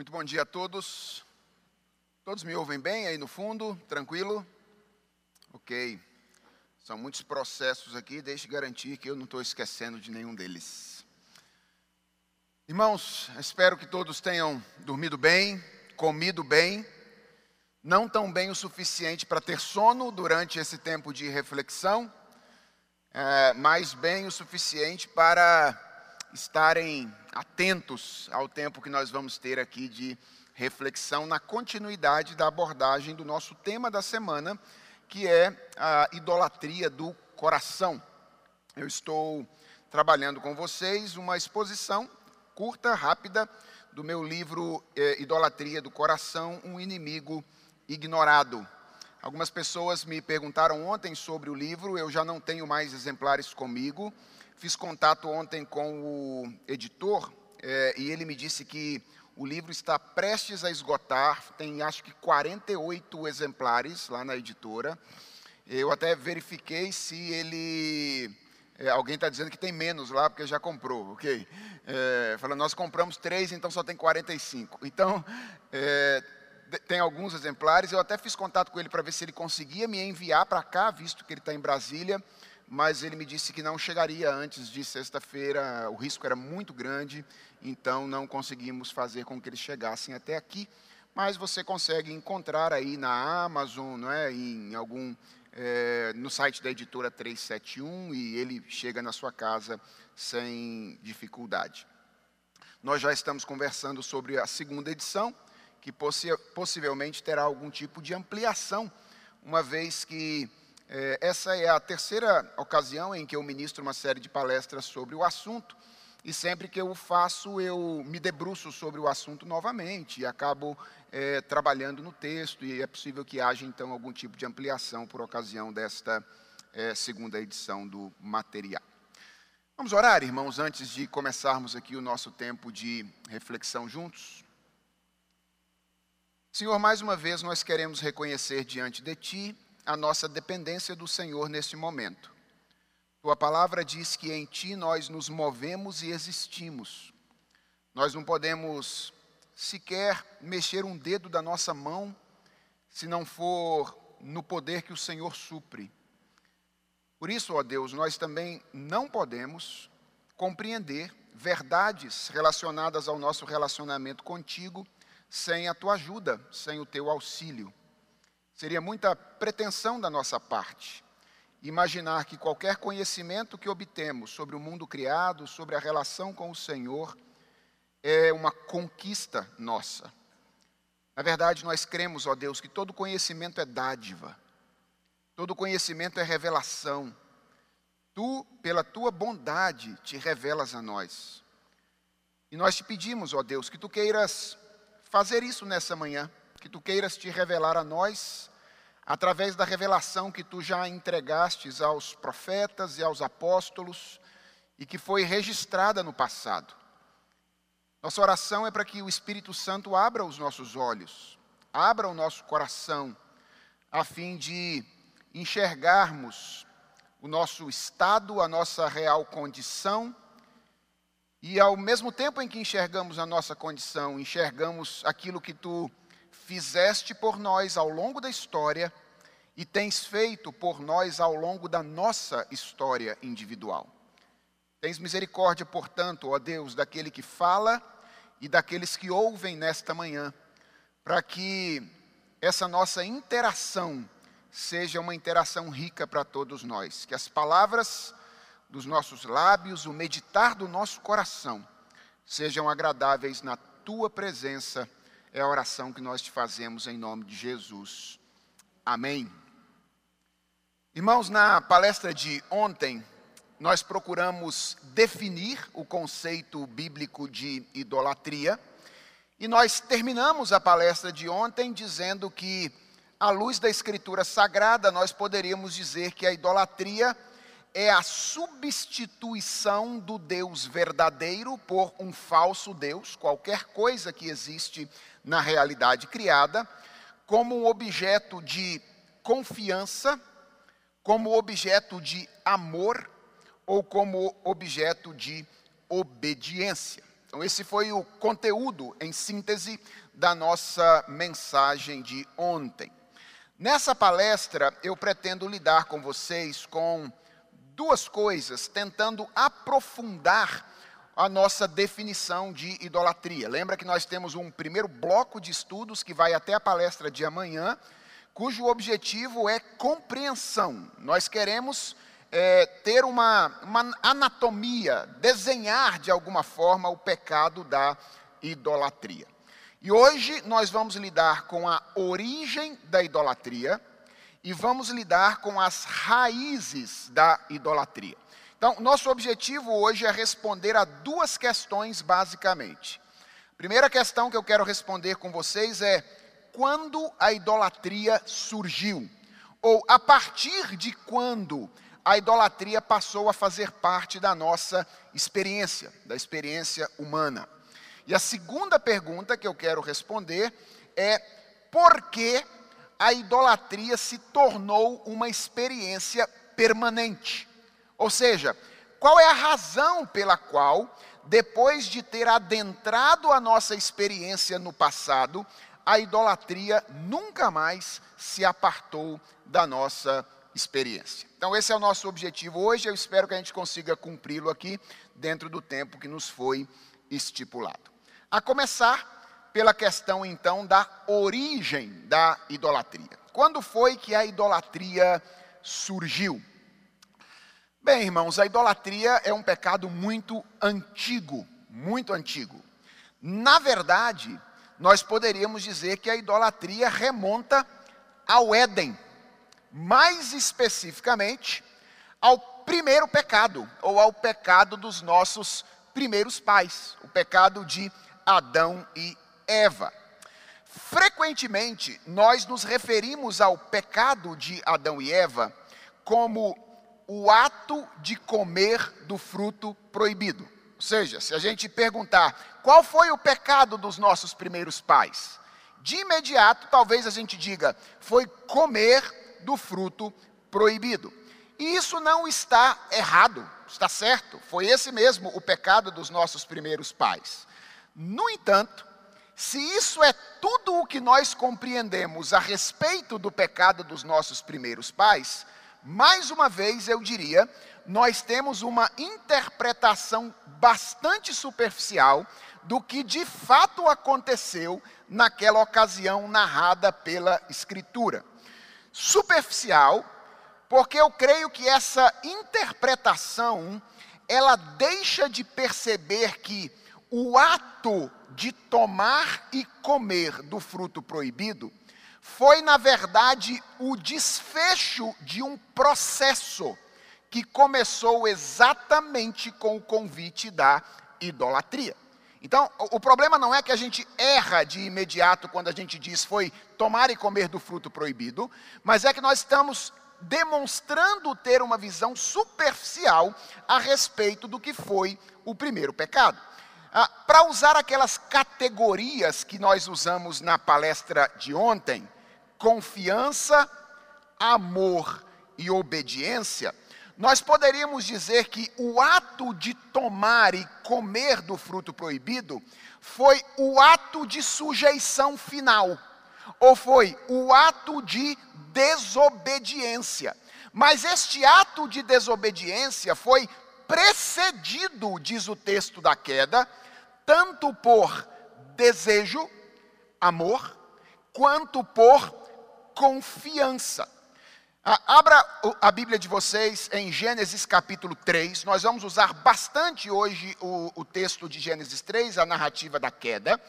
Muito bom dia a todos. Todos me ouvem bem aí no fundo? Tranquilo? Ok. São muitos processos aqui, deixe garantir que eu não estou esquecendo de nenhum deles. Irmãos, espero que todos tenham dormido bem, comido bem, não tão bem o suficiente para ter sono durante esse tempo de reflexão, é, mas bem o suficiente para estarem atentos ao tempo que nós vamos ter aqui de reflexão na continuidade da abordagem do nosso tema da semana, que é a idolatria do coração. Eu estou trabalhando com vocês uma exposição curta, rápida, do meu livro é, Idolatria do Coração, um inimigo ignorado. Algumas pessoas me perguntaram ontem sobre o livro, eu já não tenho mais exemplares comigo. Fiz contato ontem com o editor é, e ele me disse que o livro está prestes a esgotar, tem acho que 48 exemplares lá na editora. Eu até verifiquei se ele. É, alguém está dizendo que tem menos lá, porque já comprou, ok? É, falando, nós compramos três, então só tem 45. Então, é, tem alguns exemplares. Eu até fiz contato com ele para ver se ele conseguia me enviar para cá, visto que ele está em Brasília mas ele me disse que não chegaria antes de sexta-feira, o risco era muito grande, então não conseguimos fazer com que eles chegassem até aqui. Mas você consegue encontrar aí na Amazon, não é, em algum é, no site da editora 371 e ele chega na sua casa sem dificuldade. Nós já estamos conversando sobre a segunda edição, que possi possivelmente terá algum tipo de ampliação, uma vez que essa é a terceira ocasião em que eu ministro uma série de palestras sobre o assunto, e sempre que eu faço, eu me debruço sobre o assunto novamente e acabo é, trabalhando no texto, e é possível que haja então algum tipo de ampliação por ocasião desta é, segunda edição do material. Vamos orar, irmãos, antes de começarmos aqui o nosso tempo de reflexão juntos? Senhor, mais uma vez nós queremos reconhecer diante de Ti a nossa dependência do Senhor neste momento. Tua palavra diz que em Ti nós nos movemos e existimos. Nós não podemos sequer mexer um dedo da nossa mão se não for no poder que o Senhor supre. Por isso, ó Deus, nós também não podemos compreender verdades relacionadas ao nosso relacionamento contigo sem a tua ajuda, sem o teu auxílio. Seria muita pretensão da nossa parte imaginar que qualquer conhecimento que obtemos sobre o mundo criado, sobre a relação com o Senhor, é uma conquista nossa. Na verdade, nós cremos, ó Deus, que todo conhecimento é dádiva, todo conhecimento é revelação. Tu, pela tua bondade, te revelas a nós. E nós te pedimos, ó Deus, que tu queiras fazer isso nessa manhã, que tu queiras te revelar a nós através da revelação que tu já entregastes aos profetas e aos apóstolos e que foi registrada no passado. Nossa oração é para que o Espírito Santo abra os nossos olhos, abra o nosso coração, a fim de enxergarmos o nosso estado, a nossa real condição, e ao mesmo tempo em que enxergamos a nossa condição, enxergamos aquilo que tu fizeste por nós ao longo da história e tens feito por nós ao longo da nossa história individual. Tens misericórdia, portanto, ó Deus, daquele que fala e daqueles que ouvem nesta manhã, para que essa nossa interação seja uma interação rica para todos nós, que as palavras dos nossos lábios, o meditar do nosso coração, sejam agradáveis na tua presença é a oração que nós te fazemos em nome de Jesus. Amém. Irmãos, na palestra de ontem, nós procuramos definir o conceito bíblico de idolatria e nós terminamos a palestra de ontem dizendo que, à luz da Escritura Sagrada, nós poderíamos dizer que a idolatria é a substituição do Deus verdadeiro por um falso Deus, qualquer coisa que existe na realidade criada, como um objeto de confiança, como objeto de amor ou como objeto de obediência. Então, esse foi o conteúdo, em síntese, da nossa mensagem de ontem. Nessa palestra, eu pretendo lidar com vocês com duas coisas, tentando aprofundar a nossa definição de idolatria. Lembra que nós temos um primeiro bloco de estudos que vai até a palestra de amanhã, cujo objetivo é compreensão. Nós queremos é, ter uma, uma anatomia, desenhar de alguma forma o pecado da idolatria. E hoje nós vamos lidar com a origem da idolatria e vamos lidar com as raízes da idolatria. Então, nosso objetivo hoje é responder a duas questões basicamente. Primeira questão que eu quero responder com vocês é: quando a idolatria surgiu? Ou a partir de quando a idolatria passou a fazer parte da nossa experiência, da experiência humana? E a segunda pergunta que eu quero responder é: por que a idolatria se tornou uma experiência permanente? Ou seja, qual é a razão pela qual, depois de ter adentrado a nossa experiência no passado, a idolatria nunca mais se apartou da nossa experiência. Então, esse é o nosso objetivo hoje. Eu espero que a gente consiga cumpri-lo aqui dentro do tempo que nos foi estipulado. A começar pela questão, então, da origem da idolatria. Quando foi que a idolatria surgiu? Bem, irmãos, a idolatria é um pecado muito antigo, muito antigo. Na verdade, nós poderíamos dizer que a idolatria remonta ao Éden, mais especificamente ao primeiro pecado, ou ao pecado dos nossos primeiros pais, o pecado de Adão e Eva. Frequentemente, nós nos referimos ao pecado de Adão e Eva como o ato de comer do fruto proibido. Ou seja, se a gente perguntar qual foi o pecado dos nossos primeiros pais, de imediato talvez a gente diga foi comer do fruto proibido. E isso não está errado, está certo, foi esse mesmo o pecado dos nossos primeiros pais. No entanto, se isso é tudo o que nós compreendemos a respeito do pecado dos nossos primeiros pais, mais uma vez eu diria, nós temos uma interpretação bastante superficial do que de fato aconteceu naquela ocasião narrada pela Escritura. Superficial, porque eu creio que essa interpretação ela deixa de perceber que o ato de tomar e comer do fruto proibido foi, na verdade, o desfecho de um processo que começou exatamente com o convite da idolatria. Então, o problema não é que a gente erra de imediato quando a gente diz foi tomar e comer do fruto proibido, mas é que nós estamos demonstrando ter uma visão superficial a respeito do que foi o primeiro pecado. Ah, Para usar aquelas categorias que nós usamos na palestra de ontem, confiança, amor e obediência, nós poderíamos dizer que o ato de tomar e comer do fruto proibido foi o ato de sujeição final, ou foi o ato de desobediência. Mas este ato de desobediência foi precedido, diz o texto da queda, tanto por desejo, amor, quanto por confiança. Abra a Bíblia de vocês em Gênesis capítulo 3. Nós vamos usar bastante hoje o, o texto de Gênesis 3, a narrativa da queda.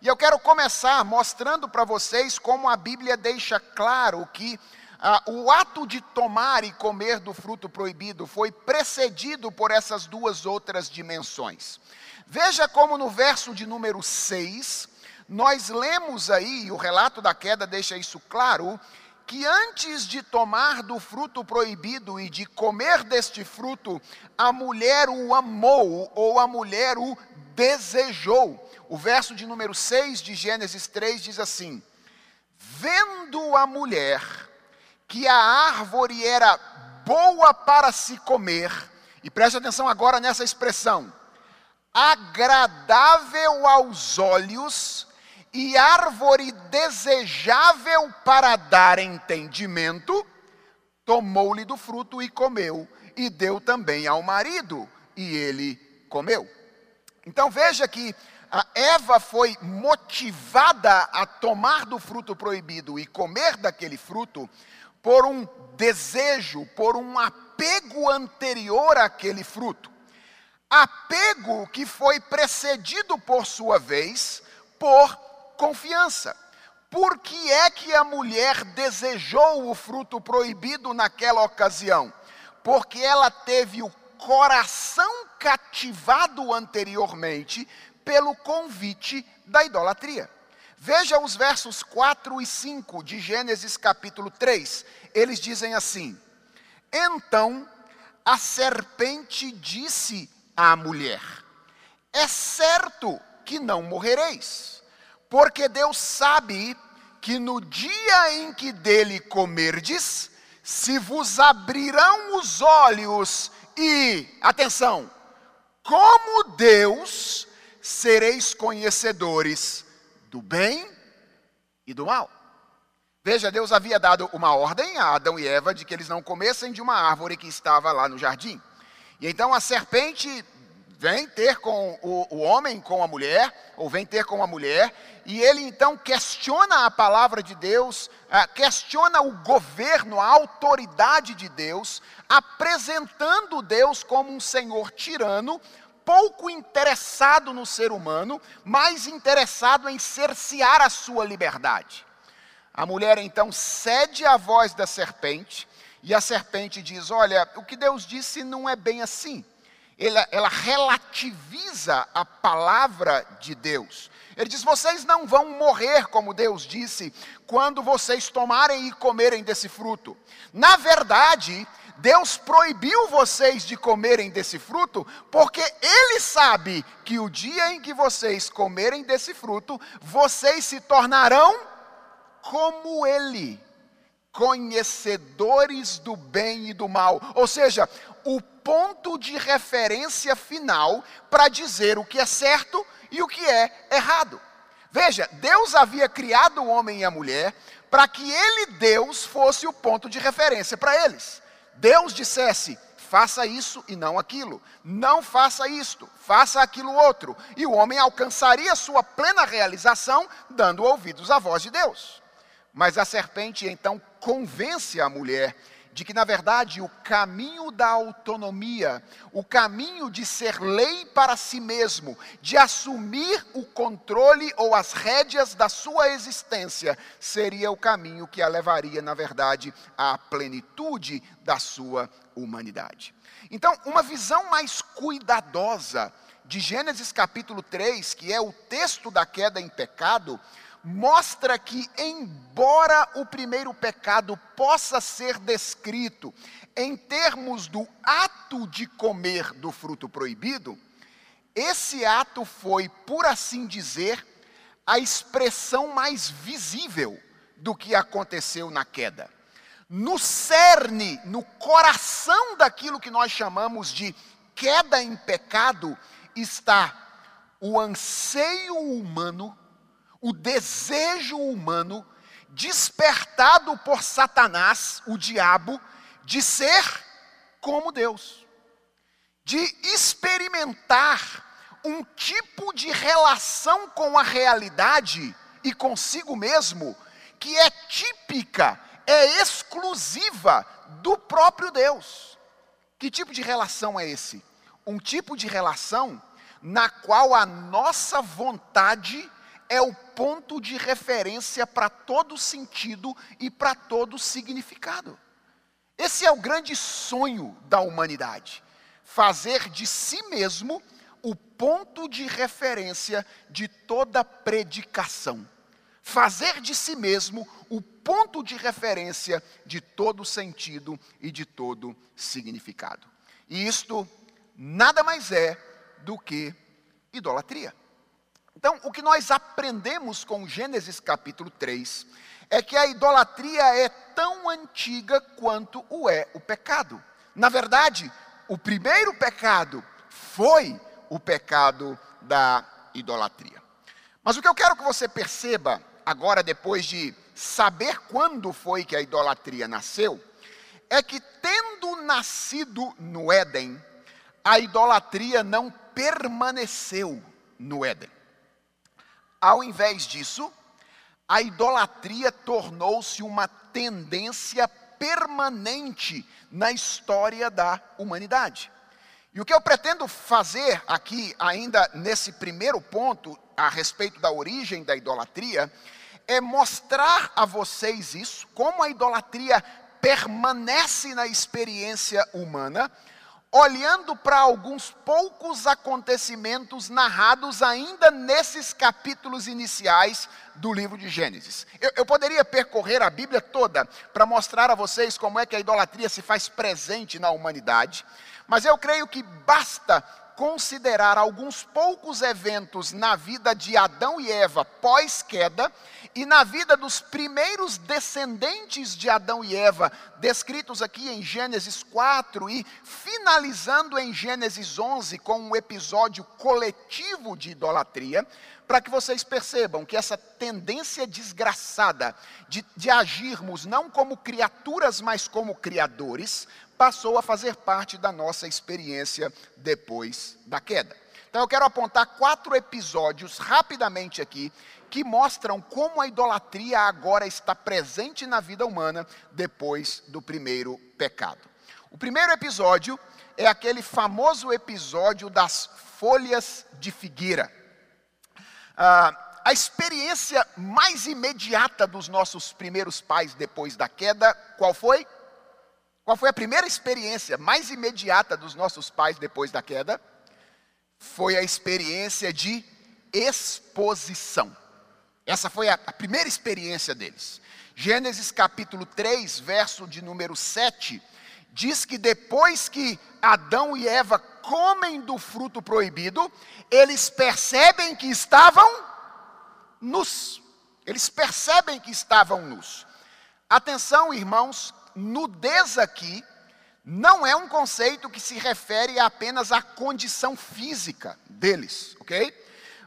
E eu quero começar mostrando para vocês como a Bíblia deixa claro que ah, o ato de tomar e comer do fruto proibido foi precedido por essas duas outras dimensões. Veja como no verso de número 6, nós lemos aí, o relato da queda deixa isso claro, que antes de tomar do fruto proibido e de comer deste fruto, a mulher o amou ou a mulher o desejou. O verso de número 6 de Gênesis 3 diz assim: Vendo a mulher que a árvore era boa para se comer, e preste atenção agora nessa expressão, agradável aos olhos e árvore desejável para dar entendimento, tomou-lhe do fruto e comeu, e deu também ao marido, e ele comeu. Então veja que a Eva foi motivada a tomar do fruto proibido e comer daquele fruto por um desejo, por um apego anterior àquele fruto. Apego que foi precedido, por sua vez, por confiança. Por que é que a mulher desejou o fruto proibido naquela ocasião? Porque ela teve o coração cativado anteriormente pelo convite da idolatria. Veja os versos 4 e 5 de Gênesis capítulo 3. Eles dizem assim: Então a serpente disse à mulher: É certo que não morrereis, porque Deus sabe que no dia em que dele comerdes, se vos abrirão os olhos e, atenção, como Deus, sereis conhecedores do bem e do mal. Veja, Deus havia dado uma ordem a Adão e Eva de que eles não comessem de uma árvore que estava lá no jardim. E então a serpente vem ter com o, o, homem, com a mulher, ou vem ter com a mulher, e ele então questiona a palavra de Deus, ah, questiona o governo, a autoridade de Deus, apresentando Deus como um senhor tirano, pouco interessado no ser humano, mais interessado em cercear a sua liberdade. A mulher então cede à voz da serpente, e a serpente diz: Olha, o que Deus disse não é bem assim ela, ela relativiza a palavra de Deus. Ele diz: vocês não vão morrer, como Deus disse, quando vocês tomarem e comerem desse fruto. Na verdade, Deus proibiu vocês de comerem desse fruto, porque Ele sabe que o dia em que vocês comerem desse fruto, vocês se tornarão como Ele, conhecedores do bem e do mal. Ou seja, o ponto de referência final para dizer o que é certo e o que é errado. Veja, Deus havia criado o homem e a mulher para que ele, Deus, fosse o ponto de referência para eles. Deus dissesse: faça isso e não aquilo, não faça isto, faça aquilo outro, e o homem alcançaria sua plena realização dando ouvidos à voz de Deus. Mas a serpente então convence a mulher de que, na verdade, o caminho da autonomia, o caminho de ser lei para si mesmo, de assumir o controle ou as rédeas da sua existência, seria o caminho que a levaria, na verdade, à plenitude da sua humanidade. Então, uma visão mais cuidadosa de Gênesis capítulo 3, que é o texto da queda em pecado, mostra que, embora o primeiro pecado possa ser descrito em termos do ato de comer do fruto proibido, esse ato foi, por assim dizer, a expressão mais visível do que aconteceu na queda. No cerne, no coração daquilo que nós chamamos de queda em pecado, está o anseio humano o desejo humano despertado por Satanás, o diabo, de ser como Deus, de experimentar um tipo de relação com a realidade e consigo mesmo que é típica, é exclusiva do próprio Deus. Que tipo de relação é esse? Um tipo de relação na qual a nossa vontade é o ponto de referência para todo sentido e para todo significado. Esse é o grande sonho da humanidade: fazer de si mesmo o ponto de referência de toda predicação. Fazer de si mesmo o ponto de referência de todo sentido e de todo significado. E isto nada mais é do que idolatria. Então, o que nós aprendemos com Gênesis capítulo 3 é que a idolatria é tão antiga quanto o é o pecado. Na verdade, o primeiro pecado foi o pecado da idolatria. Mas o que eu quero que você perceba agora, depois de saber quando foi que a idolatria nasceu, é que tendo nascido no Éden, a idolatria não permaneceu no Éden. Ao invés disso, a idolatria tornou-se uma tendência permanente na história da humanidade. E o que eu pretendo fazer aqui, ainda nesse primeiro ponto, a respeito da origem da idolatria, é mostrar a vocês isso, como a idolatria permanece na experiência humana, olhando para alguns poucos acontecimentos narrados ainda nesses capítulos iniciais do livro de Gênesis. Eu, eu poderia percorrer a Bíblia toda para mostrar a vocês como é que a idolatria se faz presente na humanidade, mas eu creio que basta considerar alguns poucos eventos na vida de Adão e Eva pós-queda e na vida dos primeiros descendentes de Adão e Eva, descritos aqui em Gênesis 4 e finalizando em Gênesis 11 com um episódio coletivo de idolatria, para que vocês percebam que essa tendência desgraçada de, de agirmos não como criaturas, mas como criadores, passou a fazer parte da nossa experiência depois da queda. Então eu quero apontar quatro episódios rapidamente aqui que mostram como a idolatria agora está presente na vida humana depois do primeiro pecado. O primeiro episódio é aquele famoso episódio das folhas de figueira. Ah, a experiência mais imediata dos nossos primeiros pais depois da queda, qual foi? Qual foi a primeira experiência mais imediata dos nossos pais depois da queda? Foi a experiência de exposição. Essa foi a, primeira experiência deles. Gênesis capítulo 3, verso de número 7, diz que depois que Adão e Eva comem do fruto proibido, eles percebem que estavam nus. Eles percebem que estavam nus. Atenção, irmãos, nudez aqui não é um conceito que se refere apenas à condição física deles, ok?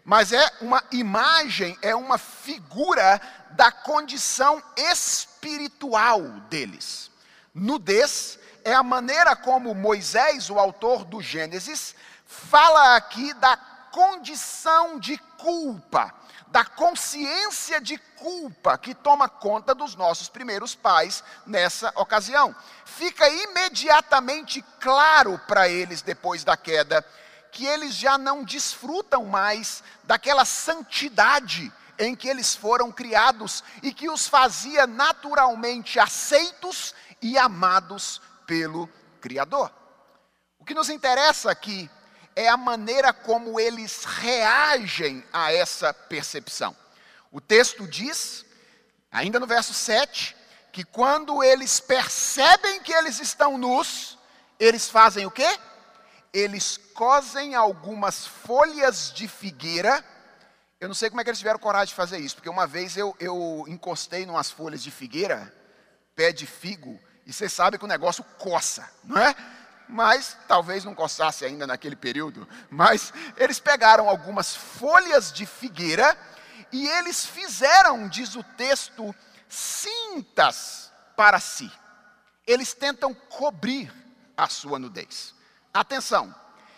Mas é uma imagem, é uma figura da condição espiritual deles. Nudez é a maneira como Moisés, o autor do Gênesis, fala aqui da condição de culpa da consciência de culpa que toma conta dos nossos primeiros pais nessa ocasião. Fica imediatamente claro para eles, depois da queda, que eles já não desfrutam mais daquela santidade em que eles foram criados e que os fazia naturalmente aceitos e amados pelo Criador. O que nos interessa aqui é a maneira como eles reagem a essa percepção. O texto diz, ainda no verso 7, que quando eles percebem que eles estão nus, eles fazem o quê? Eles cosem algumas folhas de figueira. Eu não sei como é que eles tiveram coragem de fazer isso, porque uma vez eu, eu encostei em umas folhas de figueira, pé de figo, e você sabe que o negócio coça, não é? Mas talvez não coçasse ainda naquele período, mas eles pegaram algumas folhas de figueira e eles fizeram, diz o texto, cintas para si. Eles tentam cobrir a sua nudez. Atenção,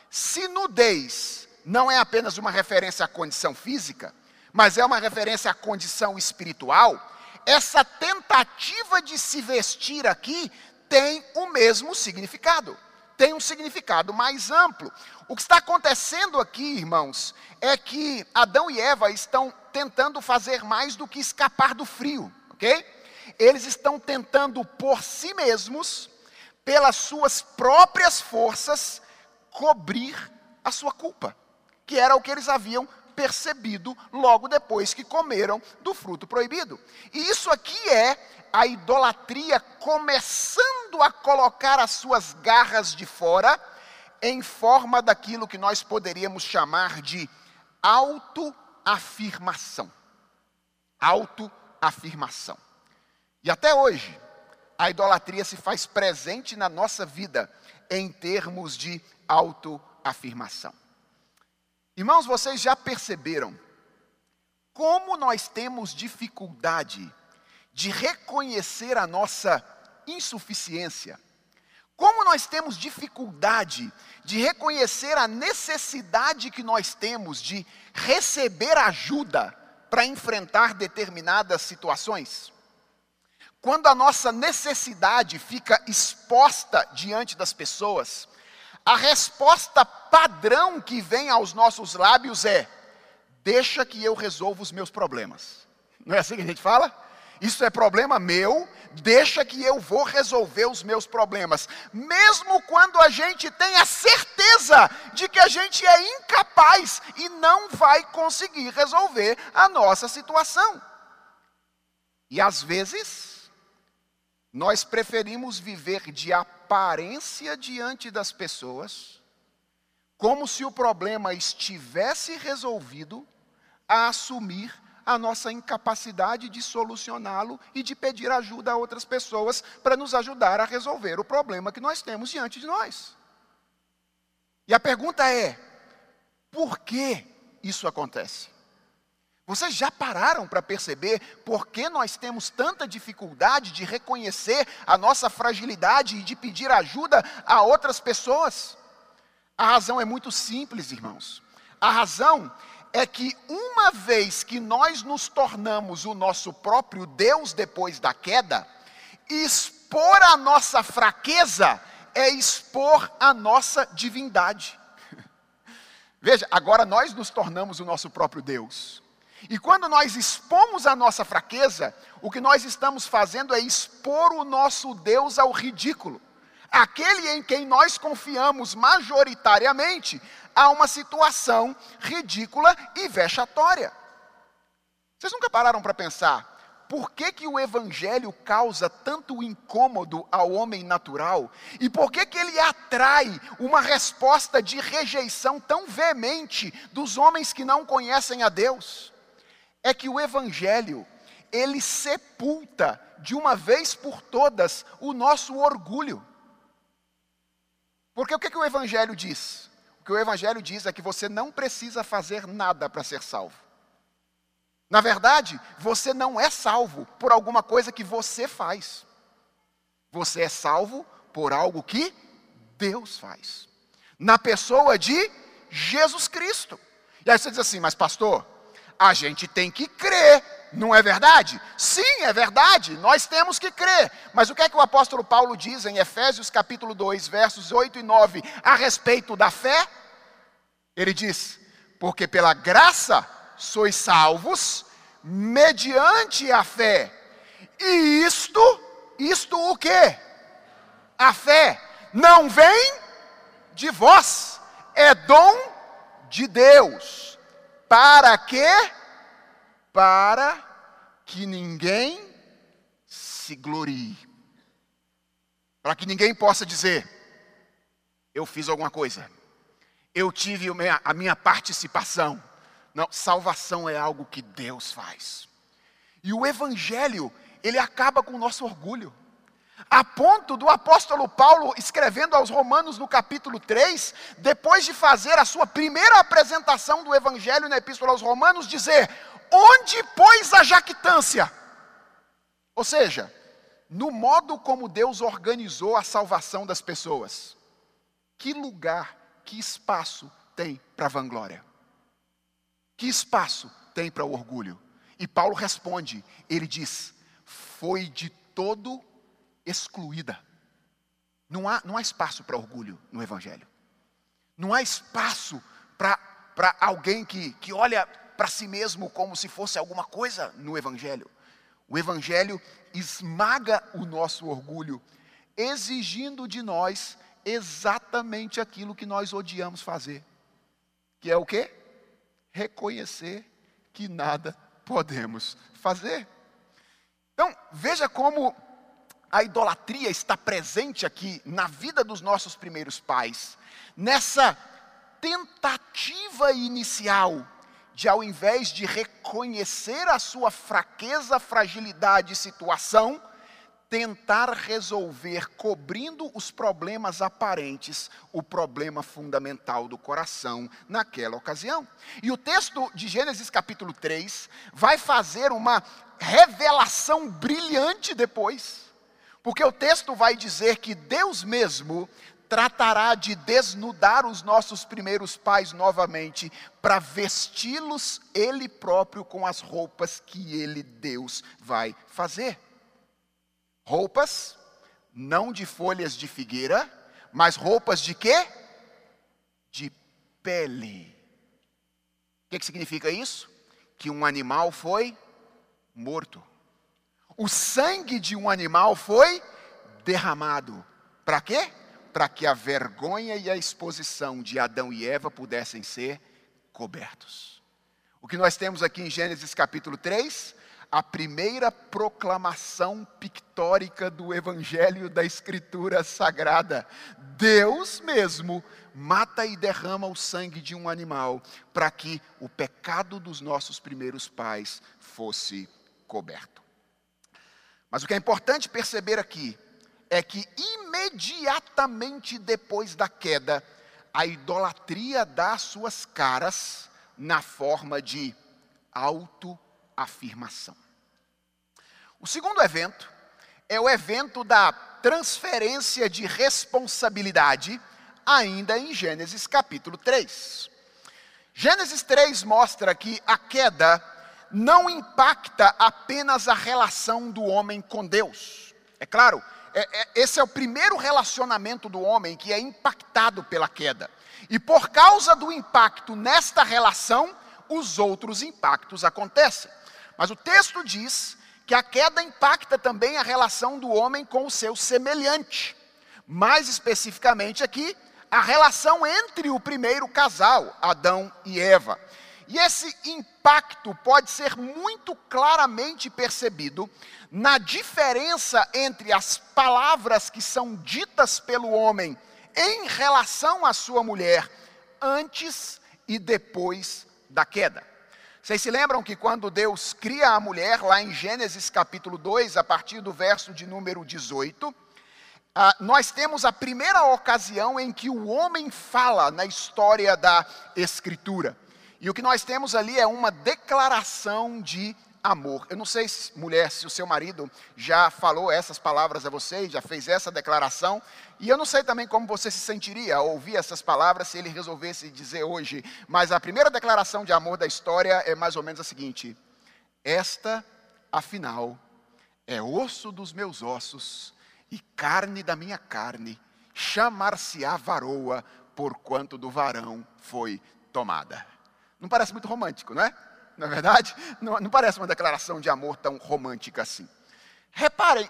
se nudez não é apenas uma referência à condição física, mas é uma referência à condição espiritual, essa tentativa de se vestir aqui tem o mesmo significado tem um significado mais amplo. O que está acontecendo aqui, irmãos, é que Adão e Eva estão tentando fazer mais do que escapar do frio, ok? Eles estão tentando por si mesmos, pelas suas próprias forças, cobrir a sua culpa, que era o que eles haviam percebido logo depois que comeram do fruto proibido. E isso aqui é a idolatria começando a colocar as suas garras de fora em forma daquilo que nós poderíamos chamar de autoafirmação. Autoafirmação. E até hoje, a idolatria se faz presente na nossa vida em termos de autoafirmação. Irmãos, vocês já perceberam como nós temos dificuldade de reconhecer a nossa insuficiência? Como nós temos dificuldade de reconhecer a necessidade que nós temos de receber ajuda para enfrentar determinadas situações? Quando a nossa necessidade fica exposta diante das pessoas, a resposta padrão que vem aos nossos lábios é: deixa que eu resolva os meus problemas. Não é assim que a gente fala? Isso é problema meu, deixa que eu vou resolver os meus problemas. Mesmo quando a gente tem a certeza de que a gente é incapaz e não vai conseguir resolver a nossa situação. E às vezes, nós preferimos viver de aparência diante das pessoas, como se o problema estivesse resolvido, a assumir a nossa incapacidade de solucioná-lo e de pedir ajuda a outras pessoas para nos ajudar a resolver o problema que nós temos diante de nós. E a pergunta é: por que isso acontece? Vocês já pararam para perceber por que nós temos tanta dificuldade de reconhecer a nossa fragilidade e de pedir ajuda a outras pessoas? A razão é muito simples, irmãos. A razão é que uma vez que nós nos tornamos o nosso próprio Deus depois da queda, expor a nossa fraqueza é expor a nossa divindade. Veja, agora nós nos tornamos o nosso próprio Deus. E quando nós expomos a nossa fraqueza, o que nós estamos fazendo é expor o nosso Deus ao ridículo. Aquele em quem nós confiamos majoritariamente a uma situação ridícula e vexatória. Vocês nunca pararam para pensar por que, que o evangelho causa tanto incômodo ao homem natural e por que, que ele atrai uma resposta de rejeição tão veemente dos homens que não conhecem a Deus? É que o evangelho, ele sepulta de uma vez por todas o nosso orgulho. Porque o que, que o evangelho diz? que o Evangelho diz é que você não precisa fazer nada para ser salvo. Na verdade, você não é salvo por alguma coisa que você faz. Você é salvo por algo que Deus faz. Na pessoa de Jesus Cristo. E aí você diz assim, mas pastor, a gente tem que crer, não é verdade? Sim, é verdade, nós temos que crer. Mas o que é que o apóstolo Paulo diz em Efésios capítulo 2, versos 8 e 9, a respeito da fé? Ele diz: Porque pela graça sois salvos, mediante a fé. E isto, isto o que? A fé não vem de vós, é dom de Deus. Para quê? Para que ninguém se glorie. Para que ninguém possa dizer, eu fiz alguma coisa eu tive a minha participação. Não, salvação é algo que Deus faz. E o Evangelho, ele acaba com o nosso orgulho. A ponto do apóstolo Paulo, escrevendo aos Romanos no capítulo 3, depois de fazer a sua primeira apresentação do Evangelho na Epístola aos Romanos, dizer: Onde, pois, a jactância? Ou seja, no modo como Deus organizou a salvação das pessoas. Que lugar que espaço tem para a vanglória? Que espaço tem para o orgulho? E Paulo responde, ele diz: foi de todo excluída. Não há, não há espaço para orgulho no Evangelho. Não há espaço para alguém que, que olha para si mesmo como se fosse alguma coisa no Evangelho. O Evangelho esmaga o nosso orgulho, exigindo de nós exatamente aquilo que nós odiamos fazer, que é o quê? Reconhecer que nada podemos fazer. Então, veja como a idolatria está presente aqui na vida dos nossos primeiros pais, nessa tentativa inicial de, ao invés de reconhecer a sua fraqueza, fragilidade e situação, tentar resolver, cobrindo os problemas aparentes, o problema fundamental do coração naquela ocasião. E o texto de Gênesis capítulo 3 vai fazer uma revelação brilhante depois, porque o texto vai dizer que Deus mesmo tratará de desnudar os nossos primeiros pais novamente, para vesti-los Ele próprio com as roupas que Ele, Deus, vai fazer. Roupas, não de folhas de figueira, mas roupas de quê? De pele. O que, que significa isso? Que um animal foi morto. O sangue de um animal foi derramado. Para quê? Para que a vergonha e a exposição de Adão e Eva pudessem ser cobertos. O que nós temos aqui em Gênesis capítulo 3 a primeira proclamação pictórica do Evangelho da Escritura Sagrada. Deus mesmo mata e derrama o sangue de um animal para que o pecado dos nossos primeiros pais fosse coberto. Mas o que é importante perceber aqui é que imediatamente depois da queda, a idolatria dá suas caras na forma de auto afirmação. O segundo evento é o evento da transferência de responsabilidade, ainda em Gênesis capítulo 3. Gênesis 3 mostra que a queda não impacta apenas a relação do homem com Deus. É claro, é, é, esse é o primeiro relacionamento do homem que é impactado pela queda. E por causa do impacto nesta relação, os outros impactos acontecem. Mas o texto diz que a queda impacta também a relação do homem com o seu semelhante. Mais especificamente aqui, a relação entre o primeiro casal, Adão e Eva. E esse impacto pode ser muito claramente percebido na diferença entre as palavras que são ditas pelo homem em relação à sua mulher antes e depois da queda. Vocês se lembram que quando Deus cria a mulher, lá em Gênesis capítulo 2, a partir do verso de número 18, ah, nós temos a primeira ocasião em que o homem fala na história da Escritura. E o que nós temos ali é uma declaração de amor. Eu não sei, mulher, se o seu marido já falou essas palavras a você, já fez essa declaração, e eu não sei também como você se sentiria ao ouvir essas palavras se ele resolvesse dizer hoje, mas a primeira declaração de amor da história é mais ou menos a seguinte: Esta, afinal, é osso dos meus ossos e carne da minha carne, chamar-se-á varoa, porquanto do varão foi tomada. Não parece muito romântico, não é? não é verdade? Não, não parece uma declaração de amor tão romântica assim. Reparem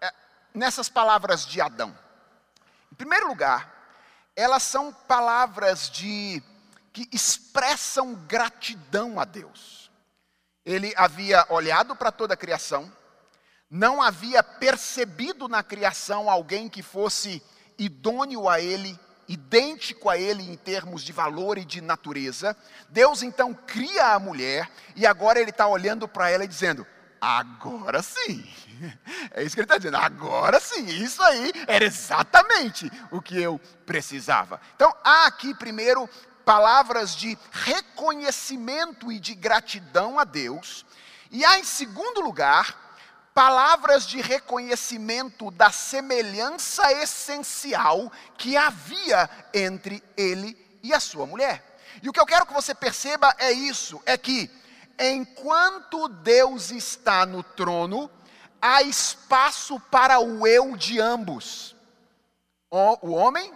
é, nessas palavras de Adão. Em primeiro lugar, elas são palavras de que expressam gratidão a Deus. Ele havia olhado para toda a criação, não havia percebido na criação alguém que fosse idôneo a ele idêntico a ele em termos de valor e de natureza. Deus então cria a mulher e agora ele está olhando para ela e dizendo: agora sim. É isso que ele está dizendo, agora sim, isso aí era exatamente o que eu precisava. Então, há aqui primeiro palavras de reconhecimento e de gratidão a Deus, e há em segundo lugar palavras de reconhecimento da semelhança essencial que havia entre ele e a sua mulher. E o que eu quero que você perceba é isso: é que enquanto Deus está no trono, há espaço para o eu de ambos. O homem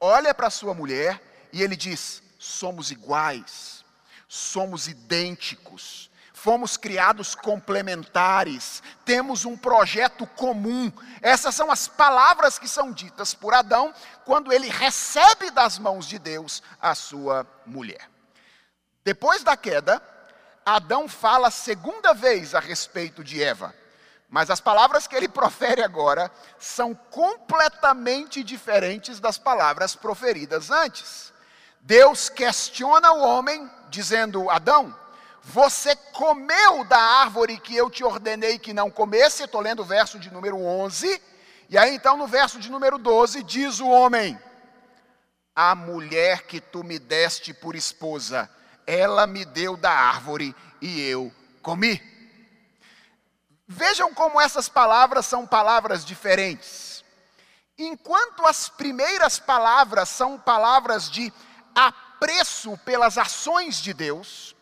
olha para sua mulher e ele diz: somos iguais, somos idênticos fomos criados complementares, temos um projeto comum. Essas são as palavras que são ditas por Adão quando ele recebe das mãos de Deus a sua mulher. Depois da queda, Adão fala segunda vez a respeito de Eva. Mas as palavras que ele profere agora são completamente diferentes das palavras proferidas antes. Deus questiona o homem, dizendo: Adão, você comeu da árvore que eu te ordenei que não comesse. Estou lendo o verso de número 11. E aí então no verso de número 12 diz o homem: A mulher que tu me deste por esposa, ela me deu da árvore e eu comi. Vejam como essas palavras são palavras diferentes. Enquanto as primeiras palavras são palavras de apreço pelas ações de Deus,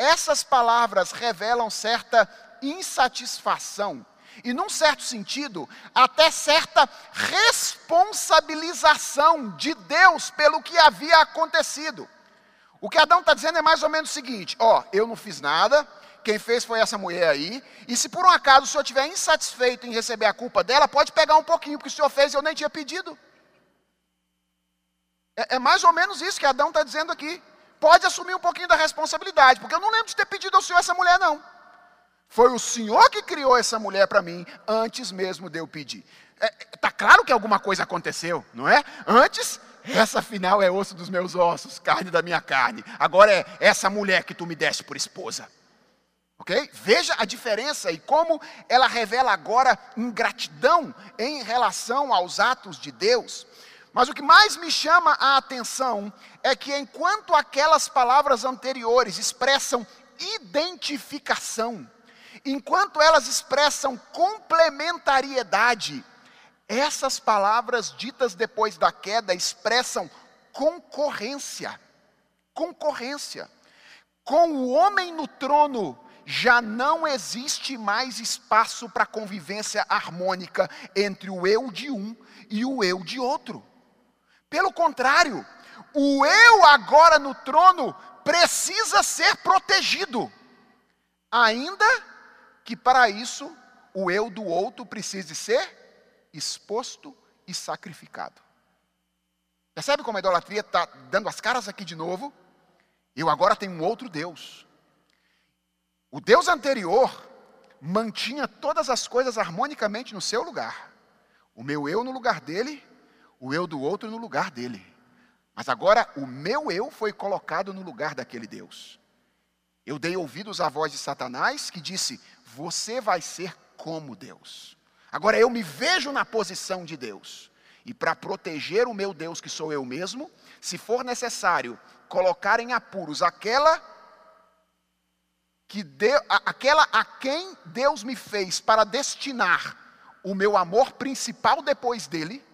essas palavras revelam certa insatisfação e, num certo sentido, até certa responsabilização de Deus pelo que havia acontecido. O que Adão está dizendo é mais ou menos o seguinte: ó, eu não fiz nada, quem fez foi essa mulher aí, e se por um acaso o senhor estiver insatisfeito em receber a culpa dela, pode pegar um pouquinho, porque o senhor fez e eu nem tinha pedido. É, é mais ou menos isso que Adão está dizendo aqui. Pode assumir um pouquinho da responsabilidade, porque eu não lembro de ter pedido ao senhor essa mulher, não. Foi o senhor que criou essa mulher para mim, antes mesmo de eu pedir. Está é, tá claro que alguma coisa aconteceu, não é? Antes, essa afinal é osso dos meus ossos, carne da minha carne. Agora é essa mulher que tu me deste por esposa. Ok? Veja a diferença e como ela revela agora ingratidão em relação aos atos de Deus. Mas o que mais me chama a atenção é que enquanto aquelas palavras anteriores expressam identificação, enquanto elas expressam complementariedade, essas palavras ditas depois da queda expressam concorrência. Concorrência. Com o homem no trono, já não existe mais espaço para convivência harmônica entre o eu de um e o eu de outro. Pelo contrário, o eu agora no trono precisa ser protegido, ainda que para isso o eu do outro precise ser exposto e sacrificado. Percebe como a idolatria está dando as caras aqui de novo? Eu agora tenho um outro Deus. O Deus anterior mantinha todas as coisas harmonicamente no seu lugar. O meu eu no lugar dele, o eu do outro no lugar dele. Mas agora o meu eu foi colocado no lugar daquele Deus. Eu dei ouvidos à voz de Satanás que disse: Você vai ser como Deus. Agora eu me vejo na posição de Deus. E para proteger o meu Deus, que sou eu mesmo, se for necessário colocar em apuros aquela que Deus, aquela a quem Deus me fez para destinar o meu amor principal depois dele,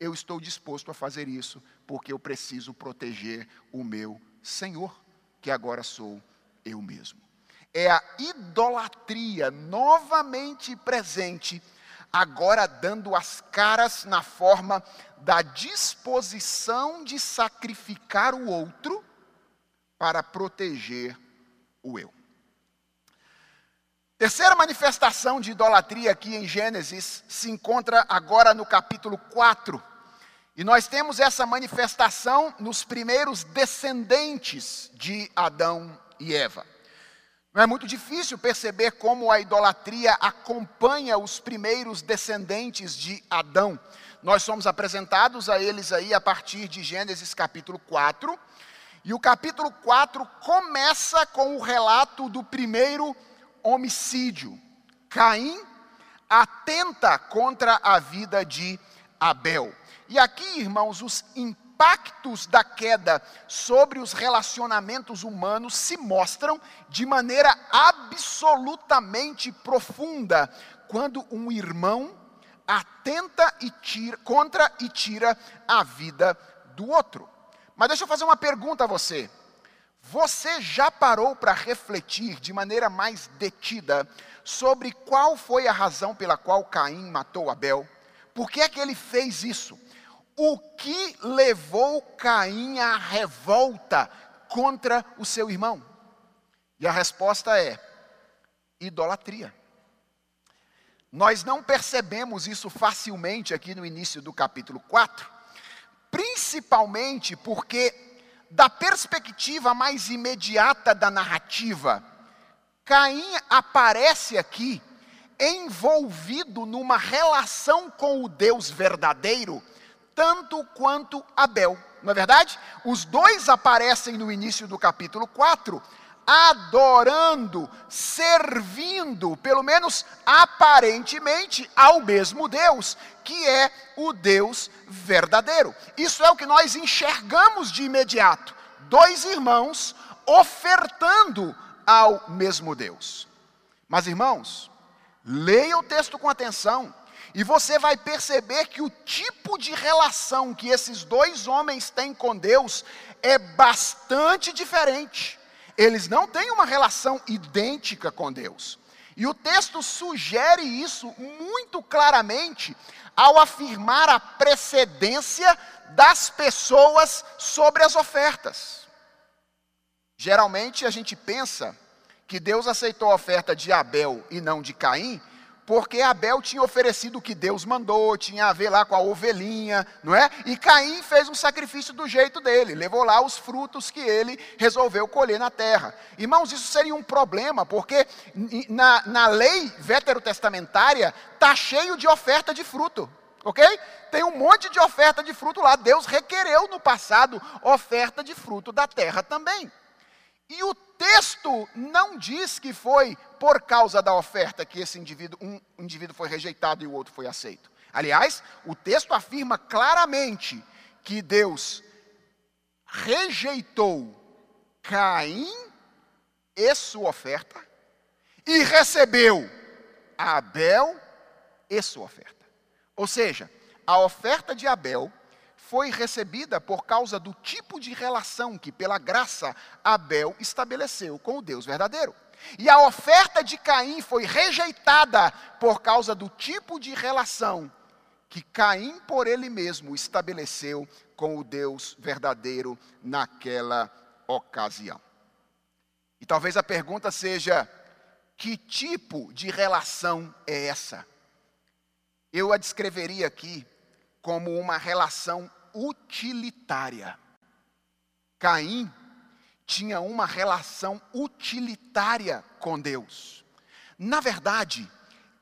eu estou disposto a fazer isso, porque eu preciso proteger o meu Senhor, que agora sou eu mesmo. É a idolatria novamente presente, agora dando as caras na forma da disposição de sacrificar o outro para proteger o eu. Terceira manifestação de idolatria aqui em Gênesis se encontra agora no capítulo 4. E nós temos essa manifestação nos primeiros descendentes de Adão e Eva. Não é muito difícil perceber como a idolatria acompanha os primeiros descendentes de Adão. Nós somos apresentados a eles aí a partir de Gênesis capítulo 4. E o capítulo 4 começa com o relato do primeiro homicídio. Caim atenta contra a vida de Abel. E aqui, irmãos, os impactos da queda sobre os relacionamentos humanos se mostram de maneira absolutamente profunda quando um irmão atenta e tira, contra e tira a vida do outro. Mas deixa eu fazer uma pergunta a você. Você já parou para refletir de maneira mais detida sobre qual foi a razão pela qual Caim matou Abel? Por que é que ele fez isso? O que levou Caim à revolta contra o seu irmão? E a resposta é: idolatria. Nós não percebemos isso facilmente aqui no início do capítulo 4, principalmente porque da perspectiva mais imediata da narrativa, Caim aparece aqui envolvido numa relação com o Deus verdadeiro, tanto quanto Abel. Não é verdade? Os dois aparecem no início do capítulo 4, adorando, servindo, pelo menos aparentemente, ao mesmo Deus, que é o Deus verdadeiro. Isso é o que nós enxergamos de imediato: dois irmãos ofertando ao mesmo Deus. Mas, irmãos, leia o texto com atenção. E você vai perceber que o tipo de relação que esses dois homens têm com Deus é bastante diferente. Eles não têm uma relação idêntica com Deus. E o texto sugere isso muito claramente ao afirmar a precedência das pessoas sobre as ofertas. Geralmente a gente pensa que Deus aceitou a oferta de Abel e não de Caim, porque Abel tinha oferecido o que Deus mandou, tinha a ver lá com a ovelhinha, não é? E Caim fez um sacrifício do jeito dele, levou lá os frutos que ele resolveu colher na terra. Irmãos, isso seria um problema, porque na, na lei veterotestamentária está cheio de oferta de fruto. Ok? Tem um monte de oferta de fruto lá. Deus requereu no passado oferta de fruto da terra também. E o texto não diz que foi por causa da oferta que esse indivíduo, um indivíduo foi rejeitado e o outro foi aceito. Aliás, o texto afirma claramente que Deus rejeitou Caim e sua oferta e recebeu Abel e sua oferta. Ou seja, a oferta de Abel foi recebida por causa do tipo de relação que, pela graça, Abel estabeleceu com o Deus verdadeiro. E a oferta de Caim foi rejeitada por causa do tipo de relação que Caim por ele mesmo estabeleceu com o Deus verdadeiro naquela ocasião. E talvez a pergunta seja: que tipo de relação é essa? Eu a descreveria aqui como uma relação utilitária. Caim tinha uma relação utilitária com Deus. Na verdade,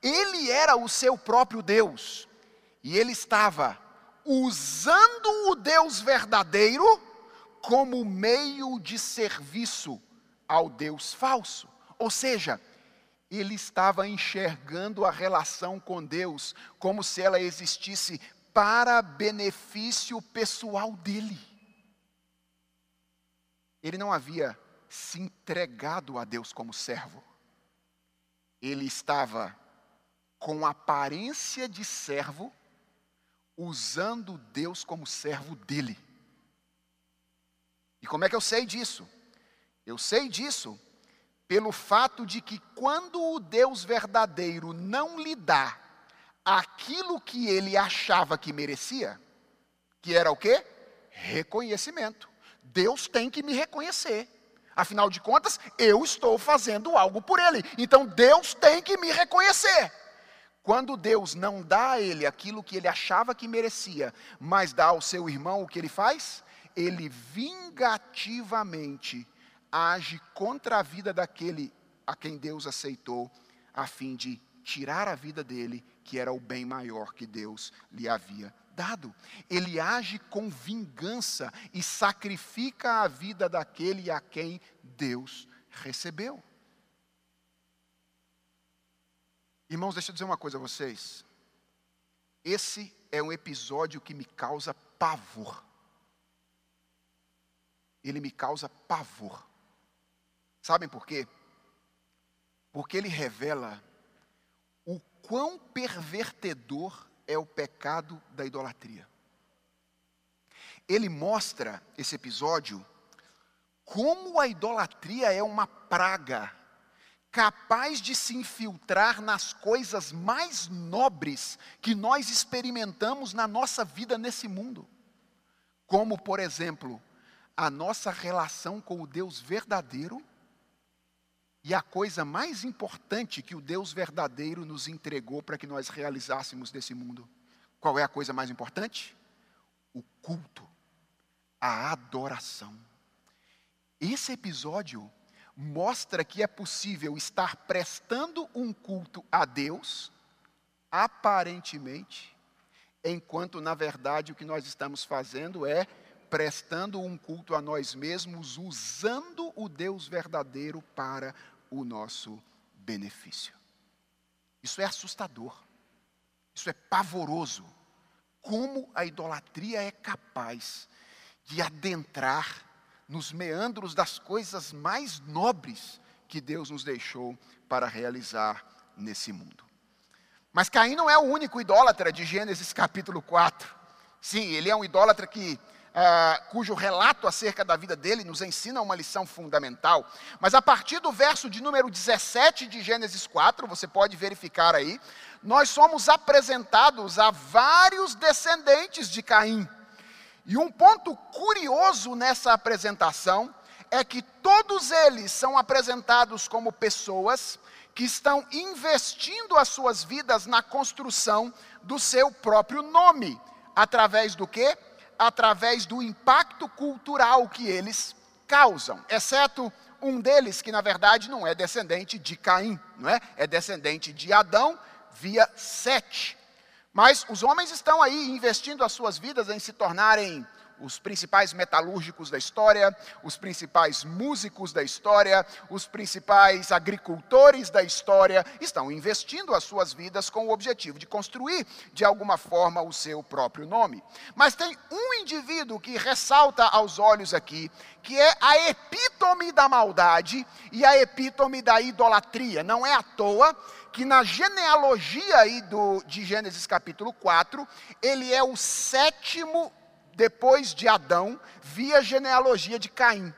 ele era o seu próprio Deus e ele estava usando o Deus verdadeiro como meio de serviço ao Deus falso. Ou seja, ele estava enxergando a relação com Deus como se ela existisse para benefício pessoal dele. Ele não havia se entregado a Deus como servo. Ele estava com aparência de servo, usando Deus como servo dele. E como é que eu sei disso? Eu sei disso pelo fato de que quando o Deus verdadeiro não lhe dá aquilo que ele achava que merecia, que era o quê? Reconhecimento. Deus tem que me reconhecer. Afinal de contas, eu estou fazendo algo por ele. Então Deus tem que me reconhecer. Quando Deus não dá a ele aquilo que ele achava que merecia, mas dá ao seu irmão o que ele faz, ele vingativamente age contra a vida daquele a quem Deus aceitou, a fim de tirar a vida dele que era o bem maior que Deus lhe havia dado. Ele age com vingança e sacrifica a vida daquele a quem Deus recebeu. Irmãos, deixa eu dizer uma coisa a vocês. Esse é um episódio que me causa pavor. Ele me causa pavor. Sabem por quê? Porque ele revela quão pervertedor é o pecado da idolatria. Ele mostra esse episódio como a idolatria é uma praga capaz de se infiltrar nas coisas mais nobres que nós experimentamos na nossa vida nesse mundo. Como, por exemplo, a nossa relação com o Deus verdadeiro e a coisa mais importante que o Deus verdadeiro nos entregou para que nós realizássemos desse mundo. Qual é a coisa mais importante? O culto, a adoração. Esse episódio mostra que é possível estar prestando um culto a Deus, aparentemente, enquanto na verdade o que nós estamos fazendo é prestando um culto a nós mesmos, usando o Deus verdadeiro para o nosso benefício. Isso é assustador, isso é pavoroso. Como a idolatria é capaz de adentrar nos meandros das coisas mais nobres que Deus nos deixou para realizar nesse mundo. Mas Caim não é o único idólatra de Gênesis capítulo 4. Sim, ele é um idólatra que Uh, cujo relato acerca da vida dele nos ensina uma lição fundamental. Mas a partir do verso de número 17 de Gênesis 4, você pode verificar aí, nós somos apresentados a vários descendentes de Caim. E um ponto curioso nessa apresentação é que todos eles são apresentados como pessoas que estão investindo as suas vidas na construção do seu próprio nome, através do quê? Através do impacto cultural que eles causam, exceto um deles que na verdade não é descendente de Caim, não é? É descendente de Adão via Sete. Mas os homens estão aí investindo as suas vidas em se tornarem os principais metalúrgicos da história, os principais músicos da história, os principais agricultores da história, estão investindo as suas vidas com o objetivo de construir, de alguma forma, o seu próprio nome. Mas tem um indivíduo que ressalta aos olhos aqui, que é a epítome da maldade e a epítome da idolatria. Não é à toa que na genealogia aí do, de Gênesis capítulo 4, ele é o sétimo depois de Adão, via genealogia de Caim.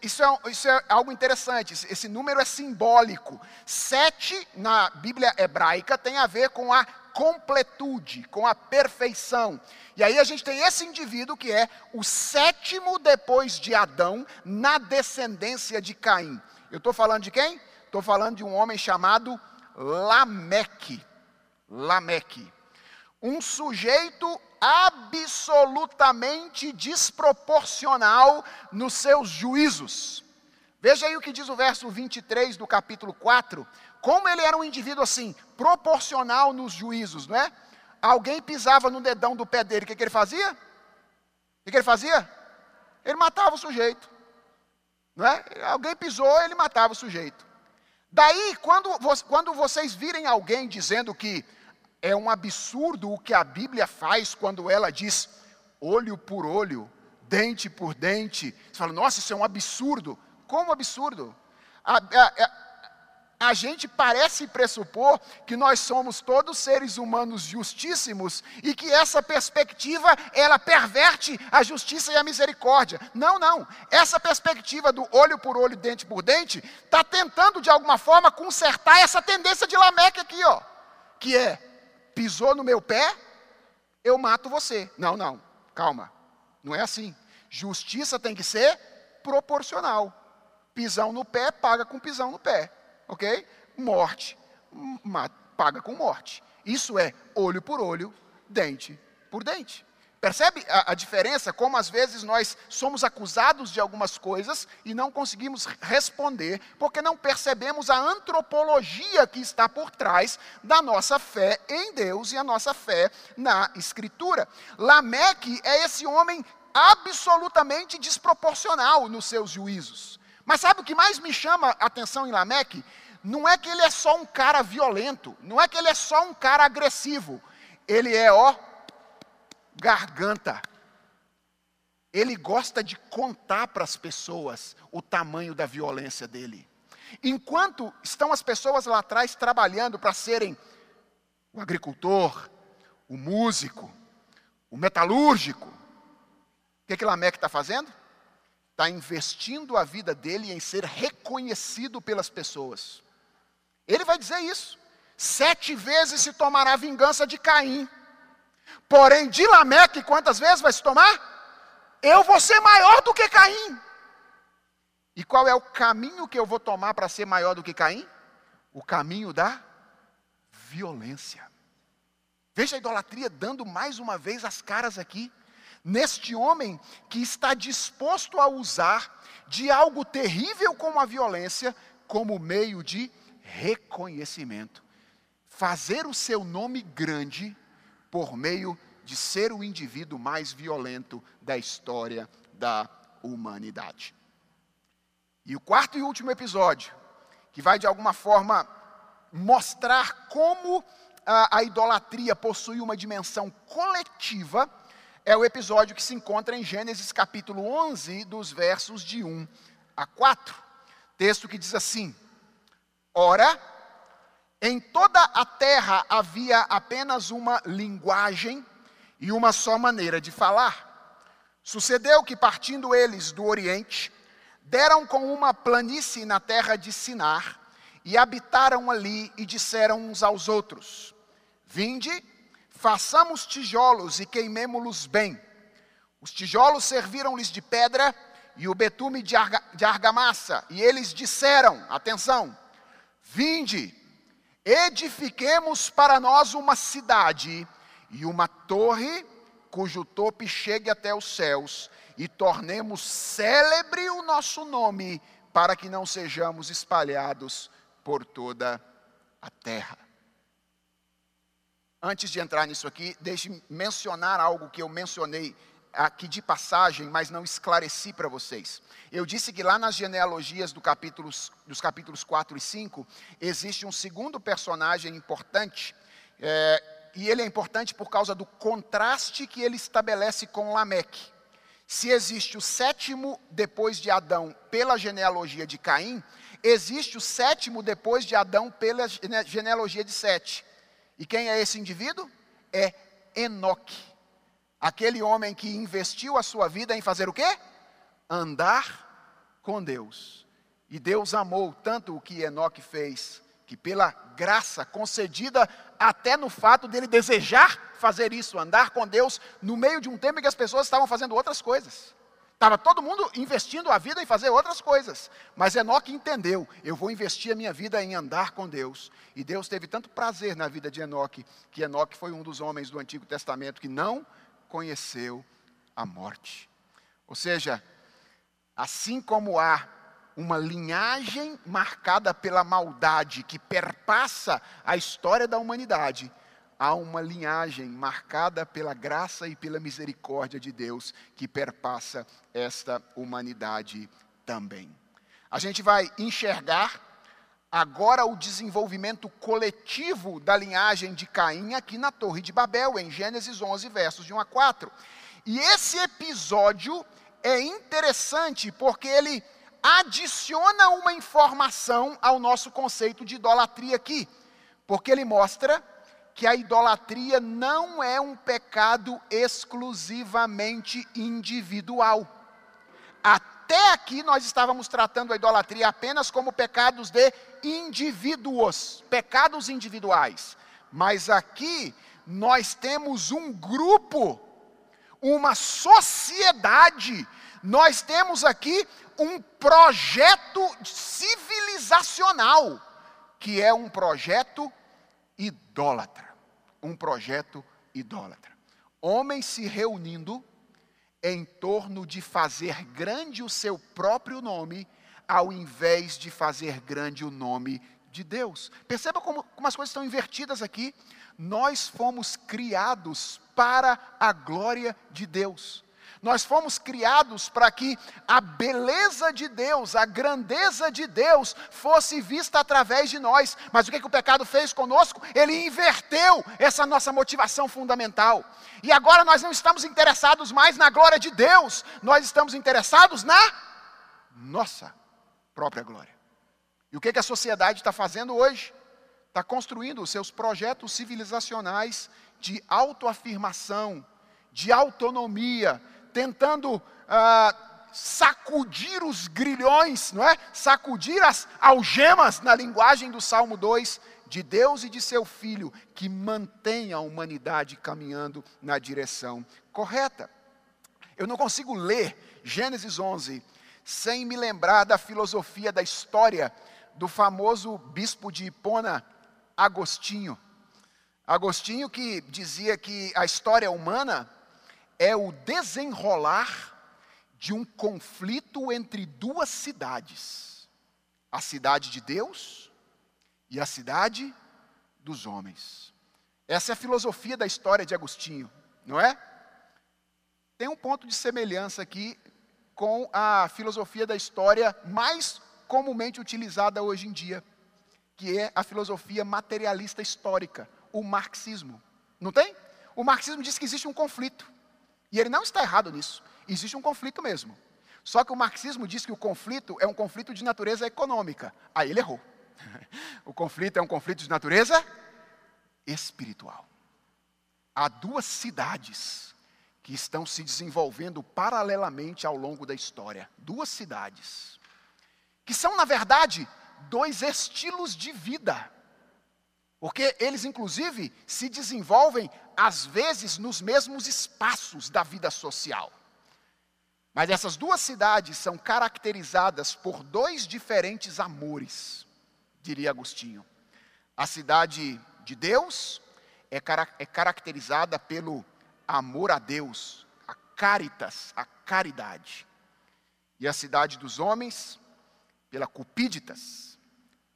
Isso é, isso é, algo interessante, esse número é simbólico. Sete, na Bíblia hebraica, tem a ver com a completude, com a perfeição. E aí a gente tem esse indivíduo que é o sétimo depois de Adão, na descendência de Caim. Eu estou falando de quem? Estou falando de um homem chamado Lameque. Lameque. Um sujeito absolutamente desproporcional nos seus juízos. Veja aí o que diz o verso 23 do capítulo 4. Como ele era um indivíduo assim, proporcional nos juízos, não é? Alguém pisava no dedão do pé dele, o que, que ele fazia? O que, que ele fazia? Ele matava o sujeito. Não é? Alguém pisou, ele matava o sujeito. Daí, quando, quando vocês virem alguém dizendo que é um absurdo o que a Bíblia faz quando ela diz olho por olho, dente por dente. Você fala, nossa, isso é um absurdo. Como absurdo? A, a, a, a gente parece pressupor que nós somos todos seres humanos justíssimos e que essa perspectiva ela perverte a justiça e a misericórdia. Não, não. Essa perspectiva do olho por olho, dente por dente, está tentando de alguma forma consertar essa tendência de Lameque aqui, ó, que é pisou no meu pé, eu mato você. Não, não, calma. Não é assim. Justiça tem que ser proporcional. Pisão no pé, paga com pisão no pé. Ok? Morte, paga com morte. Isso é olho por olho, dente por dente. Percebe a, a, diferença? Como às vezes nós somos acusados de algumas coisas e não conseguimos responder, porque não percebemos a antropologia que está por trás da nossa fé em Deus e a nossa fé na Escritura. Lameque é esse homem absolutamente desproporcional nos seus juízos. Mas sabe o que mais me chama a atenção em Lameque? Não é que ele é só um cara violento, não é que ele é só um cara agressivo. Ele é, ó, garganta. Ele gosta de contar para as pessoas o tamanho da violência dele. Enquanto estão as pessoas lá atrás trabalhando para serem o agricultor, o músico, o metalúrgico, o que, que Lameque está fazendo? Está investindo a vida dele em ser reconhecido pelas pessoas. Ele vai dizer isso. Sete vezes se tomará vingança de Caim. Porém, de Lameque, quantas vezes vai se tomar? Eu vou ser maior do que Caim. E qual é o caminho que eu vou tomar para ser maior do que Caim? O caminho da violência. Veja a idolatria dando mais uma vez as caras aqui. Neste homem que está disposto a usar de algo terrível como a violência, como meio de reconhecimento. Fazer o seu nome grande por meio de ser o indivíduo mais violento da história da humanidade. E o quarto e último episódio, que vai de alguma forma mostrar como a, a idolatria possui uma dimensão coletiva, é o episódio que se encontra em Gênesis capítulo 11, dos versos de 1 a 4. Texto que diz assim: Ora, em toda a terra havia apenas uma linguagem e uma só maneira de falar. Sucedeu que, partindo eles do Oriente, deram com uma planície na terra de Sinar e habitaram ali e disseram uns aos outros: Vinde, façamos tijolos e queimemo-los bem. Os tijolos serviram-lhes de pedra e o betume de, arga, de argamassa, e eles disseram: Atenção, vinde, edifiquemos para nós uma cidade e uma torre cujo tope chegue até os céus, e tornemos célebre o nosso nome, para que não sejamos espalhados por toda a terra. Antes de entrar nisso aqui, deixe mencionar algo que eu mencionei aqui de passagem, mas não esclareci para vocês. Eu disse que lá nas genealogias do capítulos, dos capítulos 4 e 5, existe um segundo personagem importante, é, e ele é importante por causa do contraste que ele estabelece com Lameque. Se existe o sétimo depois de Adão pela genealogia de Caim, existe o sétimo depois de Adão pela genealogia de Sete. E quem é esse indivíduo? É Enoque. Aquele homem que investiu a sua vida em fazer o quê? Andar com Deus. E Deus amou tanto o que Enoque fez, que pela graça concedida até no fato dele desejar fazer isso, andar com Deus, no meio de um tempo em que as pessoas estavam fazendo outras coisas. Estava todo mundo investindo a vida em fazer outras coisas. Mas Enoque entendeu: eu vou investir a minha vida em andar com Deus. E Deus teve tanto prazer na vida de Enoque, que Enoque foi um dos homens do Antigo Testamento que não conheceu a morte. Ou seja, assim como há uma linhagem marcada pela maldade que perpassa a história da humanidade, há uma linhagem marcada pela graça e pela misericórdia de Deus que perpassa esta humanidade também. A gente vai enxergar agora o desenvolvimento coletivo da linhagem de Caim aqui na Torre de Babel, em Gênesis 11, versos de 1 a 4. E esse episódio é interessante porque ele adiciona uma informação ao nosso conceito de idolatria aqui, porque ele mostra que a idolatria não é um pecado exclusivamente individual. Até aqui nós estávamos tratando a idolatria apenas como pecados de indivíduos, pecados individuais. Mas aqui nós temos um grupo, uma sociedade, nós temos aqui um projeto civilizacional, que é um projeto idólatra. Um projeto idólatra. Homens se reunindo em torno de fazer grande o seu próprio nome, ao invés de fazer grande o nome de Deus. Perceba como, como as coisas estão invertidas aqui. Nós fomos criados para a glória de Deus. Nós fomos criados para que a beleza de Deus, a grandeza de Deus fosse vista através de nós. Mas o que, que o pecado fez conosco? Ele inverteu essa nossa motivação fundamental. E agora nós não estamos interessados mais na glória de Deus, nós estamos interessados na nossa própria glória. E o que, que a sociedade está fazendo hoje? Está construindo os seus projetos civilizacionais de autoafirmação, de autonomia, tentando ah, sacudir os grilhões, não é? Sacudir as algemas na linguagem do Salmo 2 de Deus e de seu filho que mantém a humanidade caminhando na direção correta. Eu não consigo ler Gênesis 11 sem me lembrar da filosofia da história do famoso bispo de Hipona, Agostinho. Agostinho que dizia que a história humana é o desenrolar de um conflito entre duas cidades: a cidade de Deus e a cidade dos homens. Essa é a filosofia da história de Agostinho. não é? Tem um ponto de semelhança aqui com a filosofia da história mais comumente utilizada hoje em dia, que é a filosofia materialista histórica, o marxismo. Não tem? O marxismo diz que existe um conflito. E ele não está errado nisso. Existe um conflito mesmo. Só que o marxismo diz que o conflito é um conflito de natureza econômica. Aí ele errou. O conflito é um conflito de natureza espiritual. Há duas cidades que estão se desenvolvendo paralelamente ao longo da história. Duas cidades. Que são, na verdade, dois estilos de vida. Porque eles, inclusive, se desenvolvem, às vezes, nos mesmos espaços da vida social. Mas essas duas cidades são caracterizadas por dois diferentes amores, diria Agostinho. A cidade de Deus é, é caracterizada pelo amor a Deus, a caritas, a caridade. E a cidade dos homens, pela cupíditas,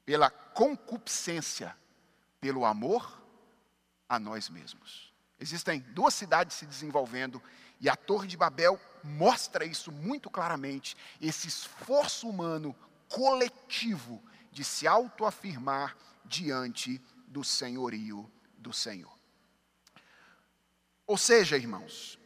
pela concupiscência, pelo amor a nós mesmos. Existem duas cidades se desenvolvendo e a Torre de Babel mostra isso muito claramente, esse esforço humano coletivo de se autoafirmar diante do senhorio do Senhor. Ou seja, irmãos,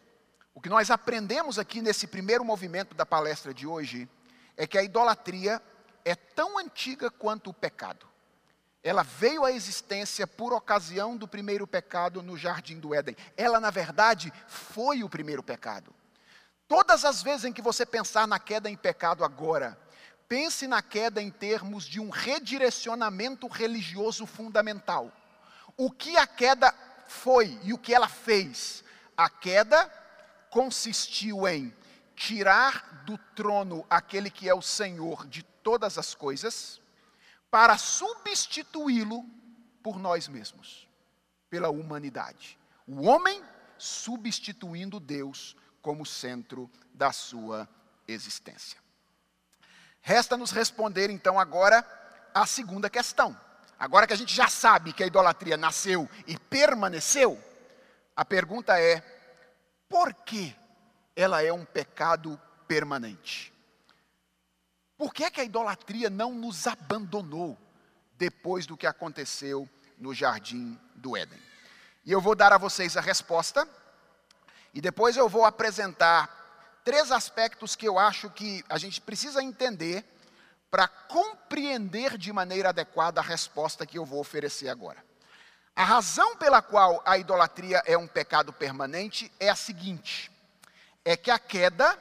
o que nós aprendemos aqui nesse primeiro movimento da palestra de hoje é que a idolatria é tão antiga quanto o pecado. Ela veio à existência por ocasião do primeiro pecado no jardim do Éden. Ela, na verdade, foi o primeiro pecado. Todas as vezes em que você pensar na queda em pecado agora, pense na queda em termos de um redirecionamento religioso fundamental. O que a queda foi e o que ela fez? A queda consistiu em tirar do trono aquele que é o Senhor de todas as coisas, para substituí-lo por nós mesmos, pela humanidade. O homem substituindo Deus como centro da sua existência. Resta-nos responder então agora a segunda questão. Agora que a gente já sabe que a idolatria nasceu e permaneceu, a pergunta é: por que ela é um pecado permanente? Por que, é que a idolatria não nos abandonou depois do que aconteceu no jardim do Éden? E eu vou dar a vocês a resposta, e depois eu vou apresentar três aspectos que eu acho que a gente precisa entender para compreender de maneira adequada a resposta que eu vou oferecer agora. A razão pela qual a idolatria é um pecado permanente é a seguinte: é que a queda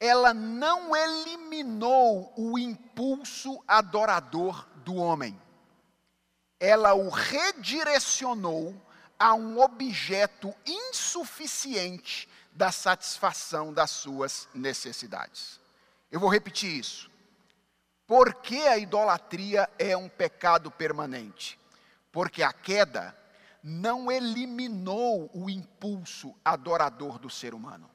ela não eliminou o impulso adorador do homem. Ela o redirecionou a um objeto insuficiente da satisfação das suas necessidades. Eu vou repetir isso. Por que a idolatria é um pecado permanente? Porque a queda não eliminou o impulso adorador do ser humano.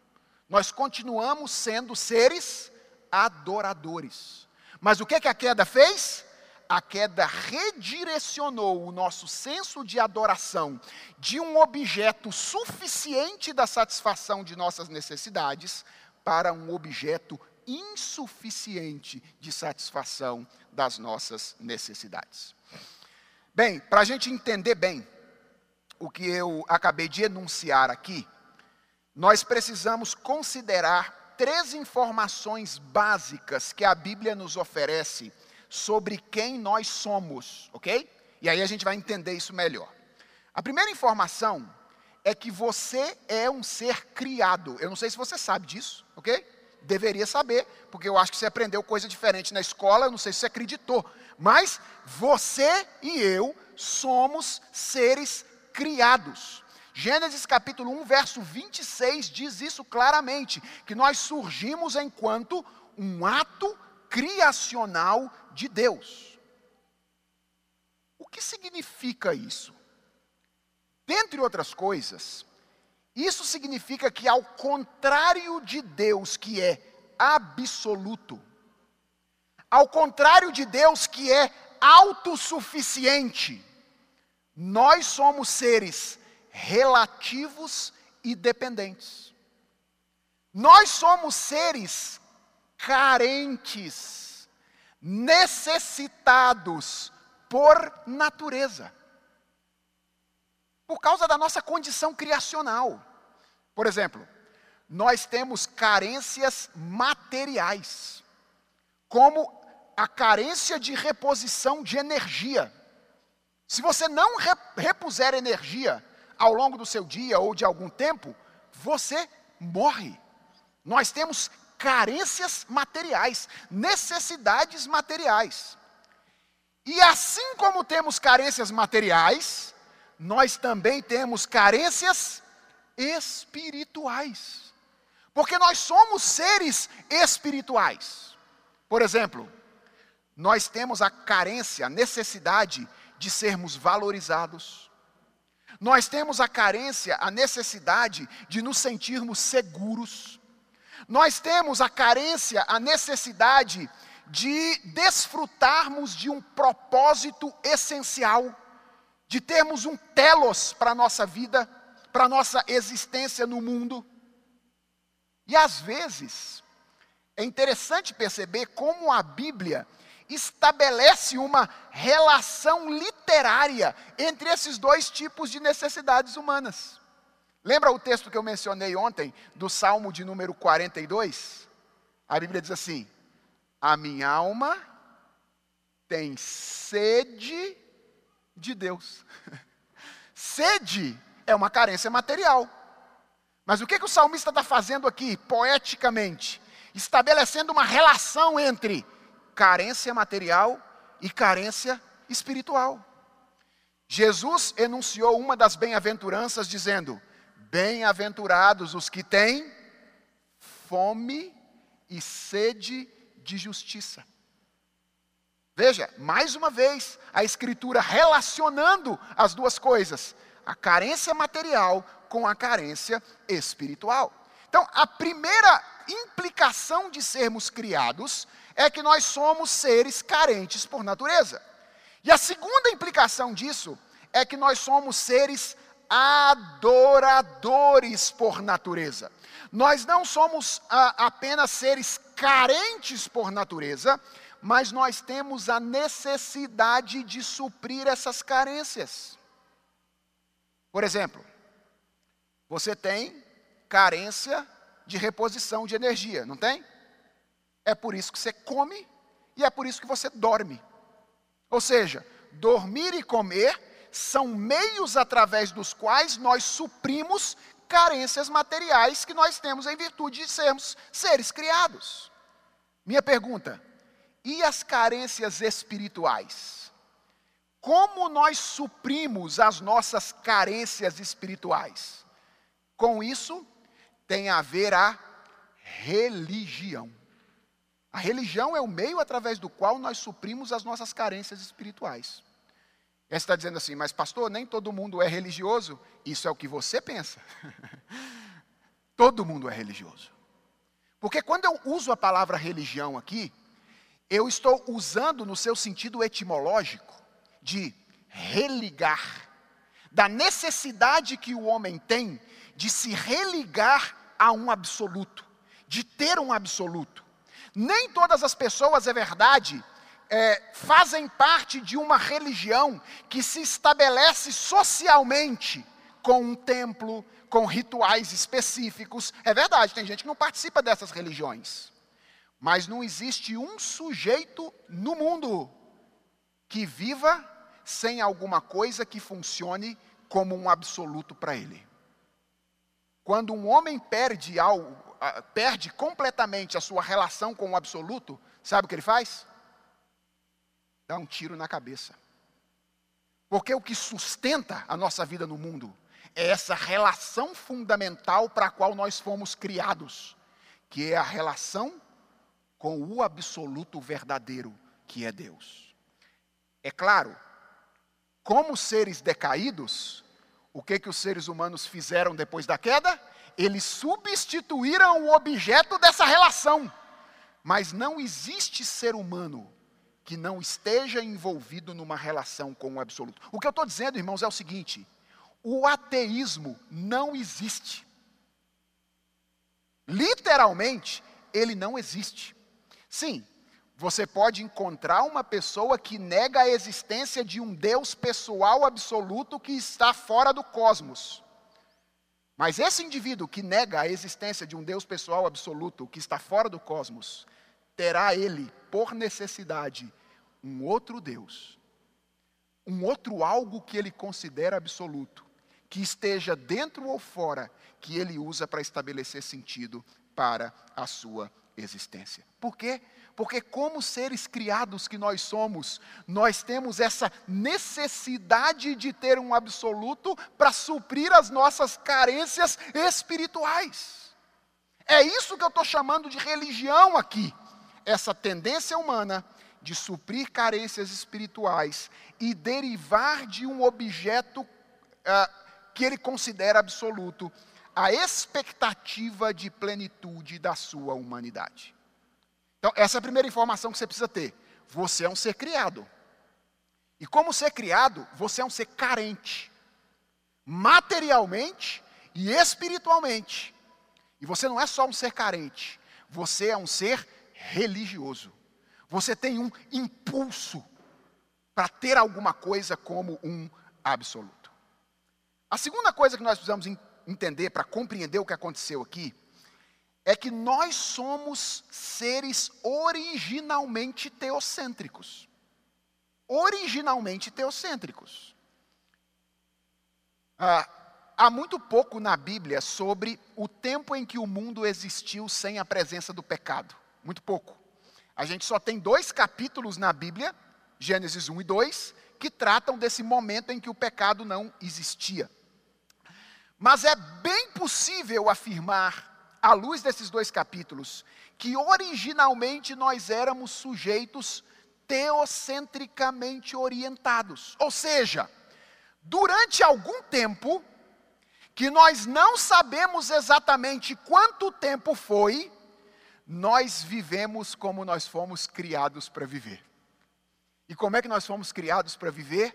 Nós continuamos sendo seres adoradores. Mas o que, que a queda fez? A queda redirecionou o nosso senso de adoração de um objeto suficiente da satisfação de nossas necessidades para um objeto insuficiente de satisfação das nossas necessidades. Bem, para a gente entender bem o que eu acabei de enunciar aqui, nós precisamos considerar três informações básicas que a Bíblia nos oferece sobre quem nós somos, ok? E aí a gente vai entender isso melhor. A primeira informação é que você é um ser criado. Eu não sei se você sabe disso, ok? Deveria saber, porque eu acho que você aprendeu coisa diferente na escola, eu não sei se você acreditou. Mas você e eu somos seres criados. Gênesis capítulo 1, verso 26 diz isso claramente: que nós surgimos enquanto um ato criacional de Deus. O que significa isso? Dentre outras coisas, isso significa que, ao contrário de Deus, que é absoluto, ao contrário de Deus, que é autossuficiente, nós somos seres relativos e dependentes. Nós somos seres carentes, necessitados por natureza. Por causa da nossa condição criacional. Por exemplo, nós temos carências materiais, como a carência de reposição de energia. Se você não repuser energia ao longo do seu dia ou de algum tempo, você morre. Nós temos carências materiais, necessidades materiais. E assim como temos carências materiais, nós também temos carências espirituais. Porque nós somos seres espirituais. Por exemplo, nós temos a carência, a necessidade de sermos valorizados. Nós temos a carência, a necessidade de nos sentirmos seguros. Nós temos a carência, a necessidade de desfrutarmos de um propósito essencial, de termos um telos para a nossa vida, para a nossa existência no mundo. E às vezes, é interessante perceber como a Bíblia estabelece uma relação literária entre esses dois tipos de necessidades humanas. Lembra o texto que eu mencionei ontem, do Salmo de número 42? A Bíblia diz assim: A minha alma tem sede de Deus. sede é uma carência material. Mas o que, que o salmista está fazendo aqui, poeticamente? Estabelecendo uma relação entre carência material e carência espiritual. Jesus enunciou uma das bem-aventuranças dizendo: Bem-aventurados os que têm fome e sede de justiça. Veja, mais uma vez, a Escritura relacionando as duas coisas, a carência material com a carência espiritual. Então, a primeira implicação de sermos criados é que nós somos seres carentes por natureza. E a segunda implicação disso é que nós somos seres adoradores por natureza. Nós não somos a, apenas seres carentes por natureza, mas nós temos a necessidade de suprir essas carências. Por exemplo, você tem carência de reposição de energia, não tem? É por isso que você come e é por isso que você dorme. Ou seja, dormir e comer são meios através dos quais nós suprimos carências materiais que nós temos em virtude de sermos seres criados. Minha pergunta: e as carências espirituais? Como nós suprimos as nossas carências espirituais? Com isso, tem a ver a religião. A religião é o meio através do qual nós suprimos as nossas carências espirituais. Você está dizendo assim, mas pastor, nem todo mundo é religioso. Isso é o que você pensa. todo mundo é religioso. Porque quando eu uso a palavra religião aqui, eu estou usando no seu sentido etimológico de religar, da necessidade que o homem tem de se religar a um absoluto, de ter um absoluto. Nem todas as pessoas, é verdade, é, fazem parte de uma religião que se estabelece socialmente com um templo, com rituais específicos. É verdade, tem gente que não participa dessas religiões. Mas não existe um sujeito no mundo que viva sem alguma coisa que funcione como um absoluto para ele. Quando um homem perde algo, perde completamente a sua relação com o absoluto, sabe o que ele faz? Dá um tiro na cabeça. Porque o que sustenta a nossa vida no mundo é essa relação fundamental para a qual nós fomos criados, que é a relação com o absoluto verdadeiro, que é Deus. É claro, como seres decaídos, o que que os seres humanos fizeram depois da queda? Eles substituíram o objeto dessa relação. Mas não existe ser humano que não esteja envolvido numa relação com o absoluto. O que eu estou dizendo, irmãos, é o seguinte: o ateísmo não existe. Literalmente, ele não existe. Sim, você pode encontrar uma pessoa que nega a existência de um Deus pessoal absoluto que está fora do cosmos. Mas esse indivíduo que nega a existência de um Deus pessoal absoluto que está fora do cosmos, terá ele, por necessidade, um outro Deus, um outro algo que ele considera absoluto, que esteja dentro ou fora, que ele usa para estabelecer sentido para a sua existência. Por quê? Porque, como seres criados que nós somos, nós temos essa necessidade de ter um absoluto para suprir as nossas carências espirituais. É isso que eu estou chamando de religião aqui. Essa tendência humana de suprir carências espirituais e derivar de um objeto uh, que ele considera absoluto a expectativa de plenitude da sua humanidade. Então, essa é a primeira informação que você precisa ter. Você é um ser criado. E como ser criado, você é um ser carente. Materialmente e espiritualmente. E você não é só um ser carente, você é um ser religioso. Você tem um impulso para ter alguma coisa como um absoluto. A segunda coisa que nós precisamos entender para compreender o que aconteceu aqui é que nós somos seres originalmente teocêntricos. Originalmente teocêntricos. Ah, há muito pouco na Bíblia sobre o tempo em que o mundo existiu sem a presença do pecado. Muito pouco. A gente só tem dois capítulos na Bíblia, Gênesis 1 e 2, que tratam desse momento em que o pecado não existia. Mas é bem possível afirmar à luz desses dois capítulos, que originalmente nós éramos sujeitos teocentricamente orientados. Ou seja, durante algum tempo, que nós não sabemos exatamente quanto tempo foi, nós vivemos como nós fomos criados para viver. E como é que nós fomos criados para viver?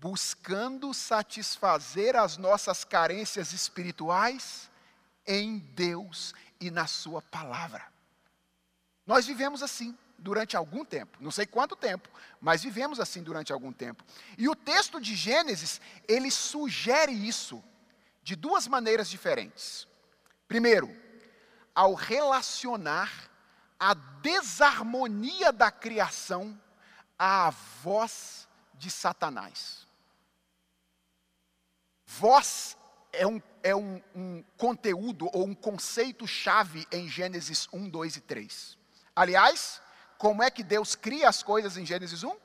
Buscando satisfazer as nossas carências espirituais em Deus e na Sua palavra. Nós vivemos assim durante algum tempo, não sei quanto tempo, mas vivemos assim durante algum tempo. E o texto de Gênesis, ele sugere isso de duas maneiras diferentes. Primeiro, ao relacionar a desarmonia da criação à voz de Satanás. Voz é um, é um, um conteúdo ou um conceito-chave em Gênesis 1, 2 e 3. Aliás, como é que Deus cria as coisas em Gênesis 1?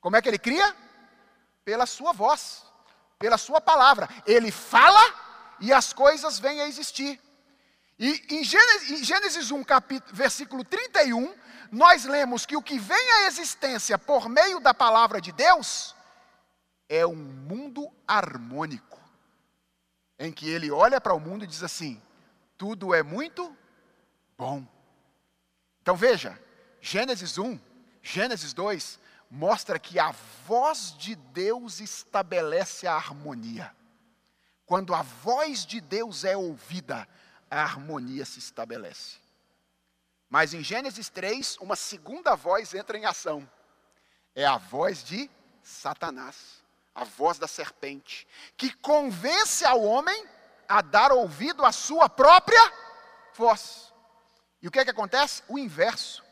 Como é que ele cria? Pela sua voz, pela sua palavra. Ele fala e as coisas vêm a existir. E em Gênesis, em Gênesis 1, capítulo, versículo 31, nós lemos que o que vem à existência por meio da palavra de Deus é um mundo harmônico em que ele olha para o mundo e diz assim: tudo é muito bom. Então veja, Gênesis 1, Gênesis 2, mostra que a voz de Deus estabelece a harmonia. Quando a voz de Deus é ouvida, a harmonia se estabelece. Mas em Gênesis 3, uma segunda voz entra em ação. É a voz de Satanás a voz da serpente, que convence ao homem a dar ouvido à sua própria voz. E o que é que acontece? O inverso.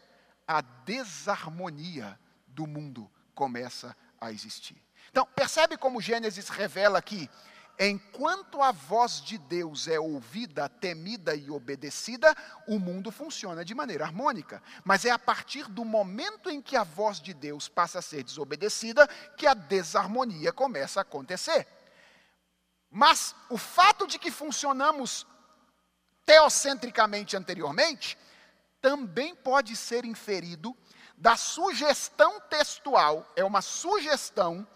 A desarmonia do mundo começa a existir. Então, percebe como Gênesis revela aqui Enquanto a voz de Deus é ouvida, temida e obedecida, o mundo funciona de maneira harmônica. Mas é a partir do momento em que a voz de Deus passa a ser desobedecida que a desarmonia começa a acontecer. Mas o fato de que funcionamos teocentricamente anteriormente também pode ser inferido da sugestão textual, é uma sugestão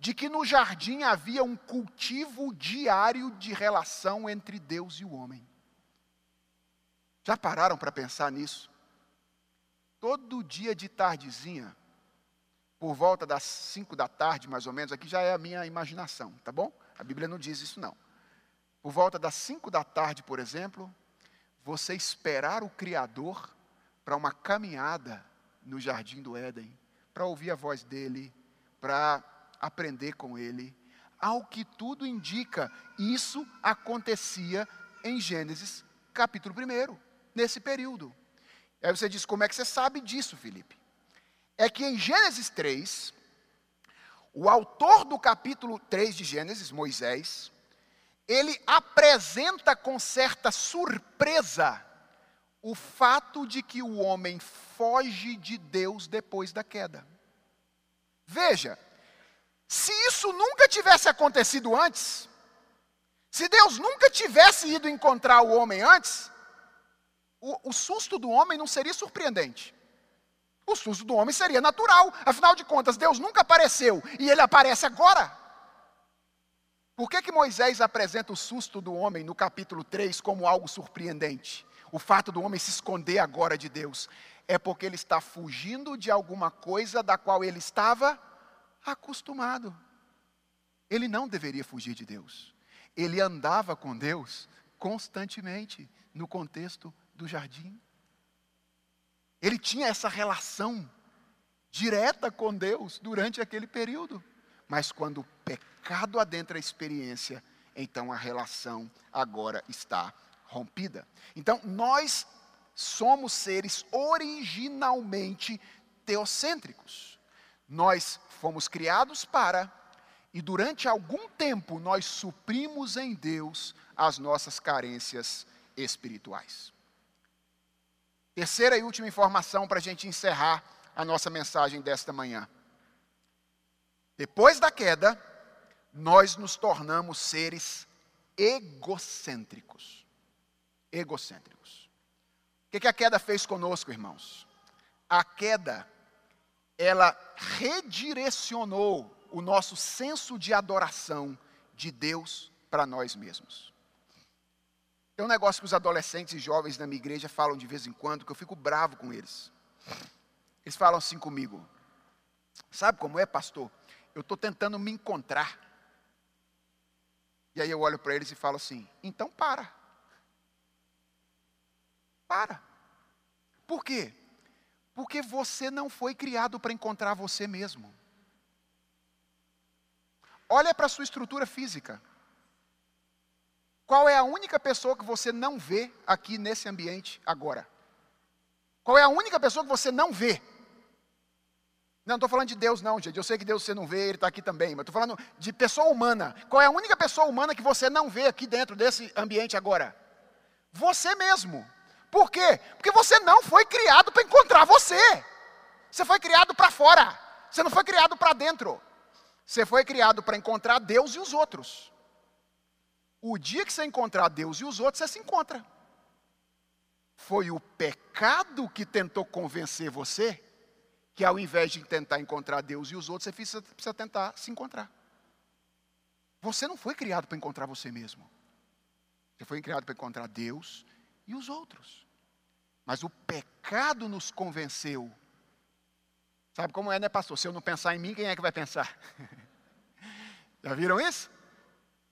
de que no jardim havia um cultivo diário de relação entre Deus e o homem. Já pararam para pensar nisso? Todo dia de tardezinha, por volta das cinco da tarde, mais ou menos, aqui já é a minha imaginação, tá bom? A Bíblia não diz isso não. Por volta das cinco da tarde, por exemplo, você esperar o Criador para uma caminhada no jardim do Éden, para ouvir a voz dele, para aprender com ele. Ao que tudo indica, isso acontecia em Gênesis capítulo 1, nesse período. Aí você diz: como é que você sabe disso, Felipe? É que em Gênesis 3, o autor do capítulo 3 de Gênesis, Moisés, ele apresenta com certa surpresa o fato de que o homem foge de Deus depois da queda. Veja, se isso nunca tivesse acontecido antes, se Deus nunca tivesse ido encontrar o homem antes, o, o, susto do homem não seria surpreendente. O susto do homem seria natural. Afinal de contas, Deus nunca apareceu e ele aparece agora. Por que, que Moisés apresenta o susto do homem no capítulo 3 como algo surpreendente? O fato do homem se esconder agora de Deus. É porque ele está fugindo de alguma coisa da qual ele estava acostumado. Ele não deveria fugir de Deus. Ele andava com Deus constantemente no contexto do jardim. Ele tinha essa relação direta com Deus durante aquele período. Mas quando o pecado adentra a experiência, então a relação agora está rompida. Então, nós somos seres originalmente teocêntricos. Nós fomos criados para, e durante algum tempo nós suprimos em Deus as nossas carências espirituais. Terceira e última informação para a gente encerrar a nossa mensagem desta manhã. Depois da queda, nós nos tornamos seres egocêntricos egocêntricos. O que, a queda fez conosco, irmãos? A queda, ela redirecionou o nosso senso de adoração de Deus para nós mesmos. Tem um negócio que os adolescentes e jovens da minha igreja falam de vez em quando, que eu fico bravo com eles. Eles falam assim comigo: Sabe como é, pastor? Eu estou tentando me encontrar. E aí eu olho para eles e falo assim: Então para. Para. Por quê? Porque você não foi criado para encontrar você mesmo. Olha para a sua estrutura física. Qual é a única pessoa que você não vê aqui nesse ambiente agora? Qual é a única pessoa que você não vê? Não, estou falando de Deus, não, gente. Eu sei que Deus você não vê, Ele está aqui também. Mas estou falando de pessoa humana. Qual é a única pessoa humana que você não vê aqui dentro desse ambiente agora? Você mesmo. Por quê? Porque você não foi criado para encontrar você. Você foi criado para fora. Você não foi criado para dentro. Você foi criado para encontrar Deus e os outros. O dia que você encontrar Deus e os outros, você se encontra. Foi o pecado que tentou convencer você que ao invés de tentar encontrar Deus e os outros, você precisa, precisa tentar se encontrar. Você não foi criado para encontrar você mesmo. Você foi criado para encontrar Deus e os outros. Mas o pecado nos convenceu. Sabe como é, né, pastor? Se eu não pensar em mim, quem é que vai pensar? Já viram isso?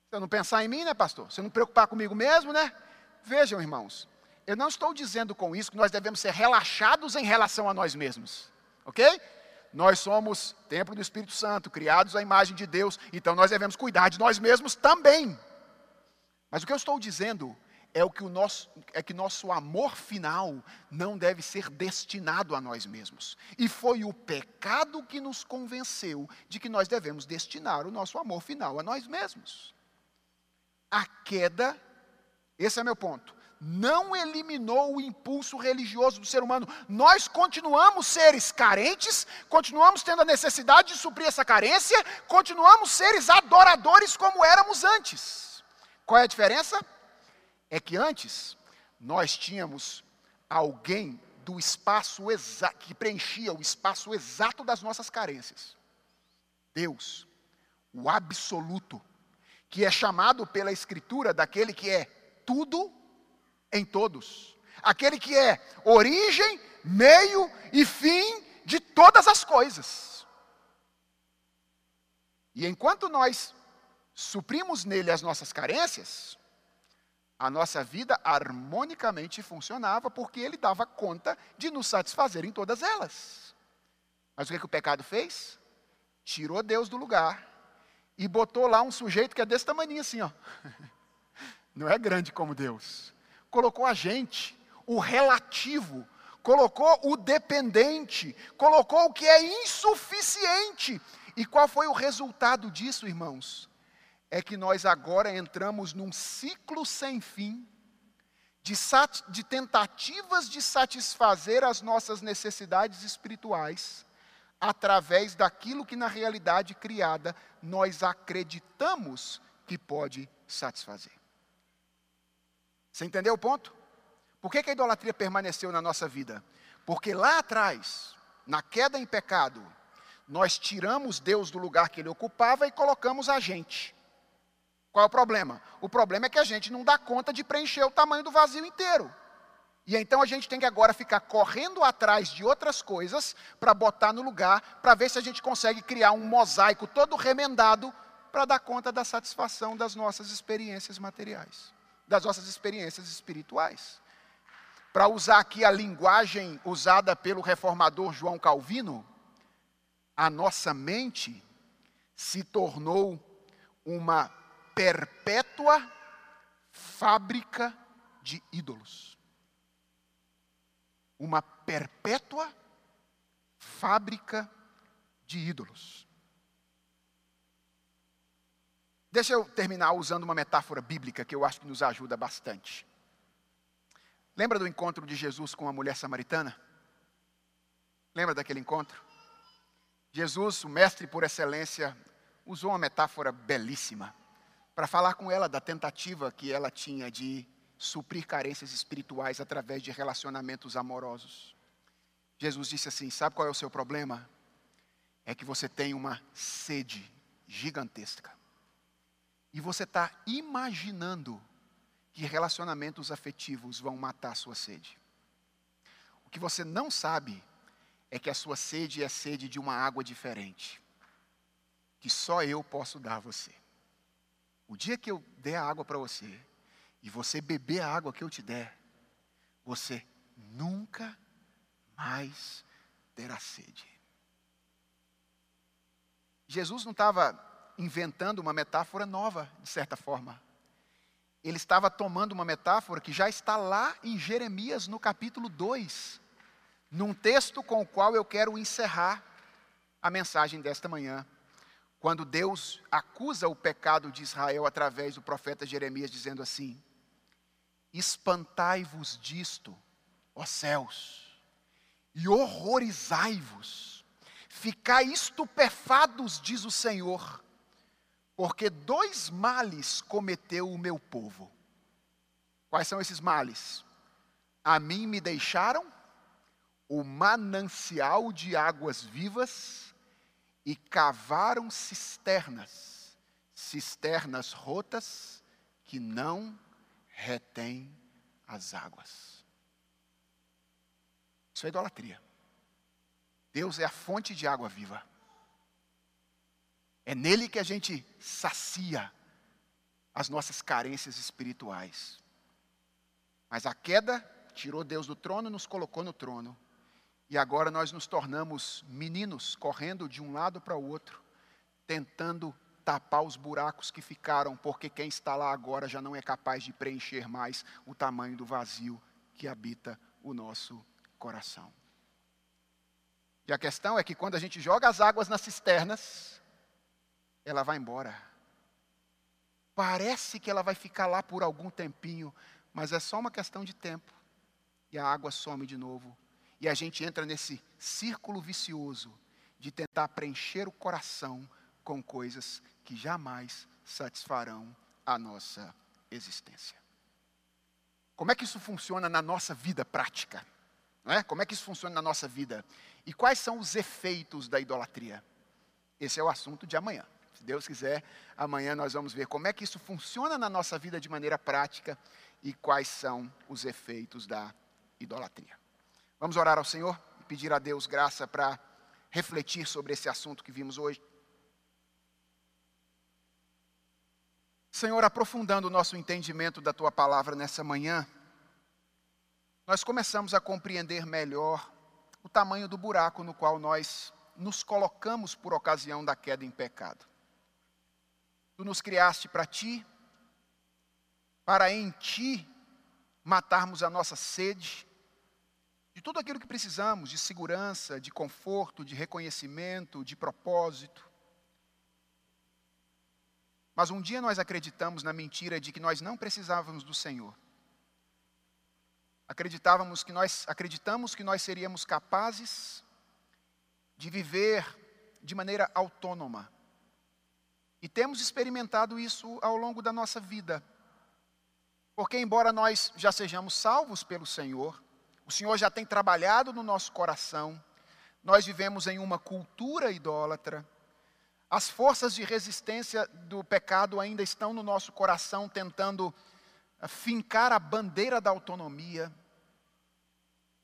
Se eu não pensar em mim, né, pastor? Se eu não preocupar comigo mesmo, né? Vejam, irmãos, eu não estou dizendo com isso que nós devemos ser relaxados em relação a nós mesmos, ok? Nós somos templo do Espírito Santo, criados à imagem de Deus, então nós devemos cuidar de nós mesmos também. Mas o que eu estou dizendo é o que o nosso é que nosso amor final não deve ser destinado a nós mesmos. E foi o pecado que nos convenceu de que nós devemos destinar o nosso amor final a nós mesmos. A queda, esse é meu ponto, não eliminou o impulso religioso do ser humano. Nós continuamos seres carentes, continuamos tendo a necessidade de suprir essa carência, continuamos seres adoradores como éramos antes. Qual é a diferença? É que antes nós tínhamos alguém do espaço exato, que preenchia o espaço exato das nossas carências. Deus, o absoluto, que é chamado pela Escritura daquele que é tudo em todos, aquele que é origem, meio e fim de todas as coisas. E enquanto nós suprimos nele as nossas carências, A nossa vida harmonicamente funcionava porque ele dava conta de nos satisfazer em todas elas. Mas o que, que o pecado fez? Tirou Deus do lugar e botou lá um sujeito que é desse tamanho assim, ó. Não é grande como Deus. Colocou a gente, o relativo, colocou o dependente, colocou o que é insuficiente. E qual foi o resultado disso, irmãos? É que nós agora entramos num ciclo sem fim de, de tentativas de satisfazer as nossas necessidades espirituais através daquilo que na realidade criada nós acreditamos que pode satisfazer. Você entendeu o ponto? Por que, que a idolatria permaneceu na nossa vida? Porque lá atrás, na queda em pecado, nós tiramos Deus do lugar que ele ocupava e colocamos a gente. Qual é o problema? O problema é que a gente não dá conta de preencher o tamanho do vazio inteiro. E então a gente tem que agora ficar correndo atrás de outras coisas para botar no lugar, para ver se a gente consegue criar um mosaico todo remendado para dar conta da satisfação das nossas experiências materiais, das nossas experiências espirituais. Para usar aqui a linguagem usada pelo reformador João Calvino, a nossa mente se tornou uma perpétua fábrica de ídolos uma perpétua fábrica de ídolos. Deixa eu terminar usando uma metáfora bíblica que eu acho que nos ajuda bastante. Lembra do encontro de Jesus com a mulher samaritana? Lembra daquele encontro? Jesus, o mestre por excelência, usou uma metáfora belíssima para falar com ela da tentativa que ela tinha de suprir carências espirituais através de relacionamentos amorosos. Jesus disse assim: Sabe qual é o seu problema? É que você tem uma sede gigantesca. E você está imaginando que relacionamentos afetivos vão matar a sua sede. O que você não sabe é que a sua sede é sede de uma água diferente, que só eu posso dar a você. O dia que eu der a água para você, e você beber a água que eu te der, você nunca mais terá sede. Jesus não estava inventando uma metáfora nova, de certa forma. Ele estava tomando uma metáfora que já está lá em Jeremias, no capítulo 2, num texto com o qual eu quero encerrar a mensagem desta manhã. Quando Deus acusa o pecado de Israel através do profeta Jeremias, dizendo assim: Espantai-vos disto, ó céus, e horrorizai-vos, ficai estupefados, diz o Senhor, porque dois males cometeu o meu povo. Quais são esses males? A mim me deixaram o manancial de águas vivas e cavaram cisternas, cisternas rotas que não retém as águas. Isso é idolatria. Deus é a fonte de água viva. É nele que a gente sacia as nossas carências espirituais. Mas a queda tirou Deus do trono e nos colocou no trono. E agora nós nos tornamos meninos correndo de um lado para o outro, tentando tapar os buracos que ficaram, porque quem está lá agora já não é capaz de preencher mais o tamanho do vazio que habita o nosso coração. E a questão é que quando a gente joga as águas nas cisternas, ela vai embora. Parece que ela vai ficar lá por algum tempinho, mas é só uma questão de tempo. E a água some de novo. E a gente entra nesse círculo vicioso de tentar preencher o coração com coisas que jamais satisfarão a nossa existência. Como é que isso funciona na nossa vida prática? Não é? Como é que isso funciona na nossa vida? E quais são os efeitos da idolatria? Esse é o assunto de amanhã. Se Deus quiser, amanhã nós vamos ver como é que isso funciona na nossa vida de maneira prática e quais são os efeitos da idolatria. Vamos orar ao Senhor e pedir a Deus graça para refletir sobre esse assunto que vimos hoje. Senhor, aprofundando o nosso entendimento da tua palavra nessa manhã, nós começamos a compreender melhor o tamanho do buraco no qual nós nos colocamos por ocasião da queda em pecado. Tu nos criaste para ti, para em ti matarmos a nossa sede, de tudo aquilo que precisamos, de segurança, de conforto, de reconhecimento, de propósito. Mas um dia nós acreditamos na mentira de que nós não precisávamos do Senhor. Acreditávamos que nós acreditamos que nós seríamos capazes de viver de maneira autônoma. E temos experimentado isso ao longo da nossa vida. Porque embora nós já sejamos salvos pelo Senhor, o Senhor já tem trabalhado no nosso coração, nós vivemos em uma cultura idólatra, as forças de resistência do pecado ainda estão no nosso coração, tentando eh, fincar a bandeira da autonomia.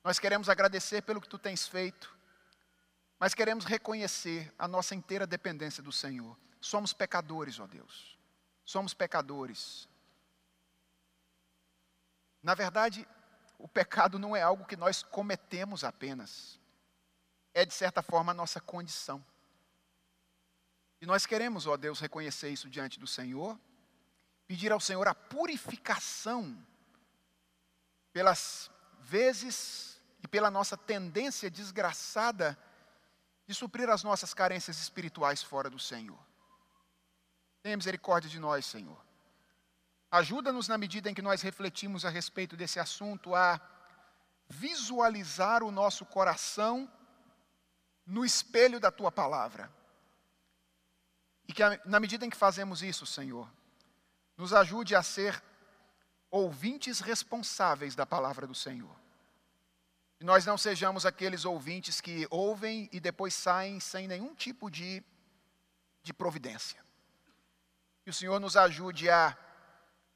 Nós queremos agradecer pelo que tu tens feito, mas queremos reconhecer a nossa inteira dependência do Senhor. Somos pecadores, ó Deus. Somos pecadores. Na verdade, o pecado não é algo que nós cometemos apenas, é de certa forma a nossa condição. E nós queremos, ó Deus, reconhecer isso diante do Senhor, pedir ao Senhor a purificação pelas vezes e pela nossa tendência desgraçada de suprir as nossas carências espirituais fora do Senhor. Tenha misericórdia de nós, Senhor. Ajuda-nos na medida em que nós refletimos a respeito desse assunto a visualizar o nosso coração no espelho da tua palavra e que na medida em que fazemos isso, Senhor, nos ajude a ser ouvintes responsáveis da palavra do Senhor. E nós não sejamos aqueles ouvintes que ouvem e depois saem sem nenhum tipo de, de providência. Que o Senhor nos ajude a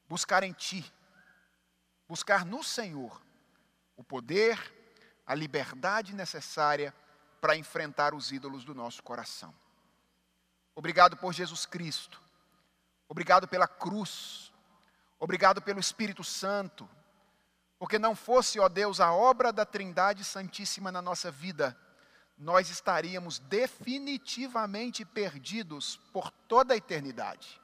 buscar em Ti, buscar no Senhor o poder, a liberdade necessária para enfrentar os ídolos do nosso coração. Obrigado por Jesus Cristo. Obrigado pela cruz. Obrigado pelo Espírito Santo. Porque não fosse, ó Deus, a obra da Trindade Santíssima na nossa vida, nós estaríamos definitivamente perdidos por toda a eternidade.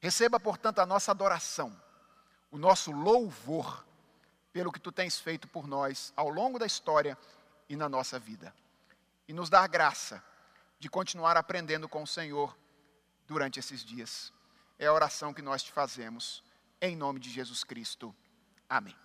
Receba, portanto, a nossa adoração, o nosso louvor pelo que tu tens feito por nós ao longo da história e na nossa vida. E nos dar graça de continuar aprendendo com o Senhor durante esses dias. É a oração que nós te fazemos, em nome de Jesus Cristo. Amém.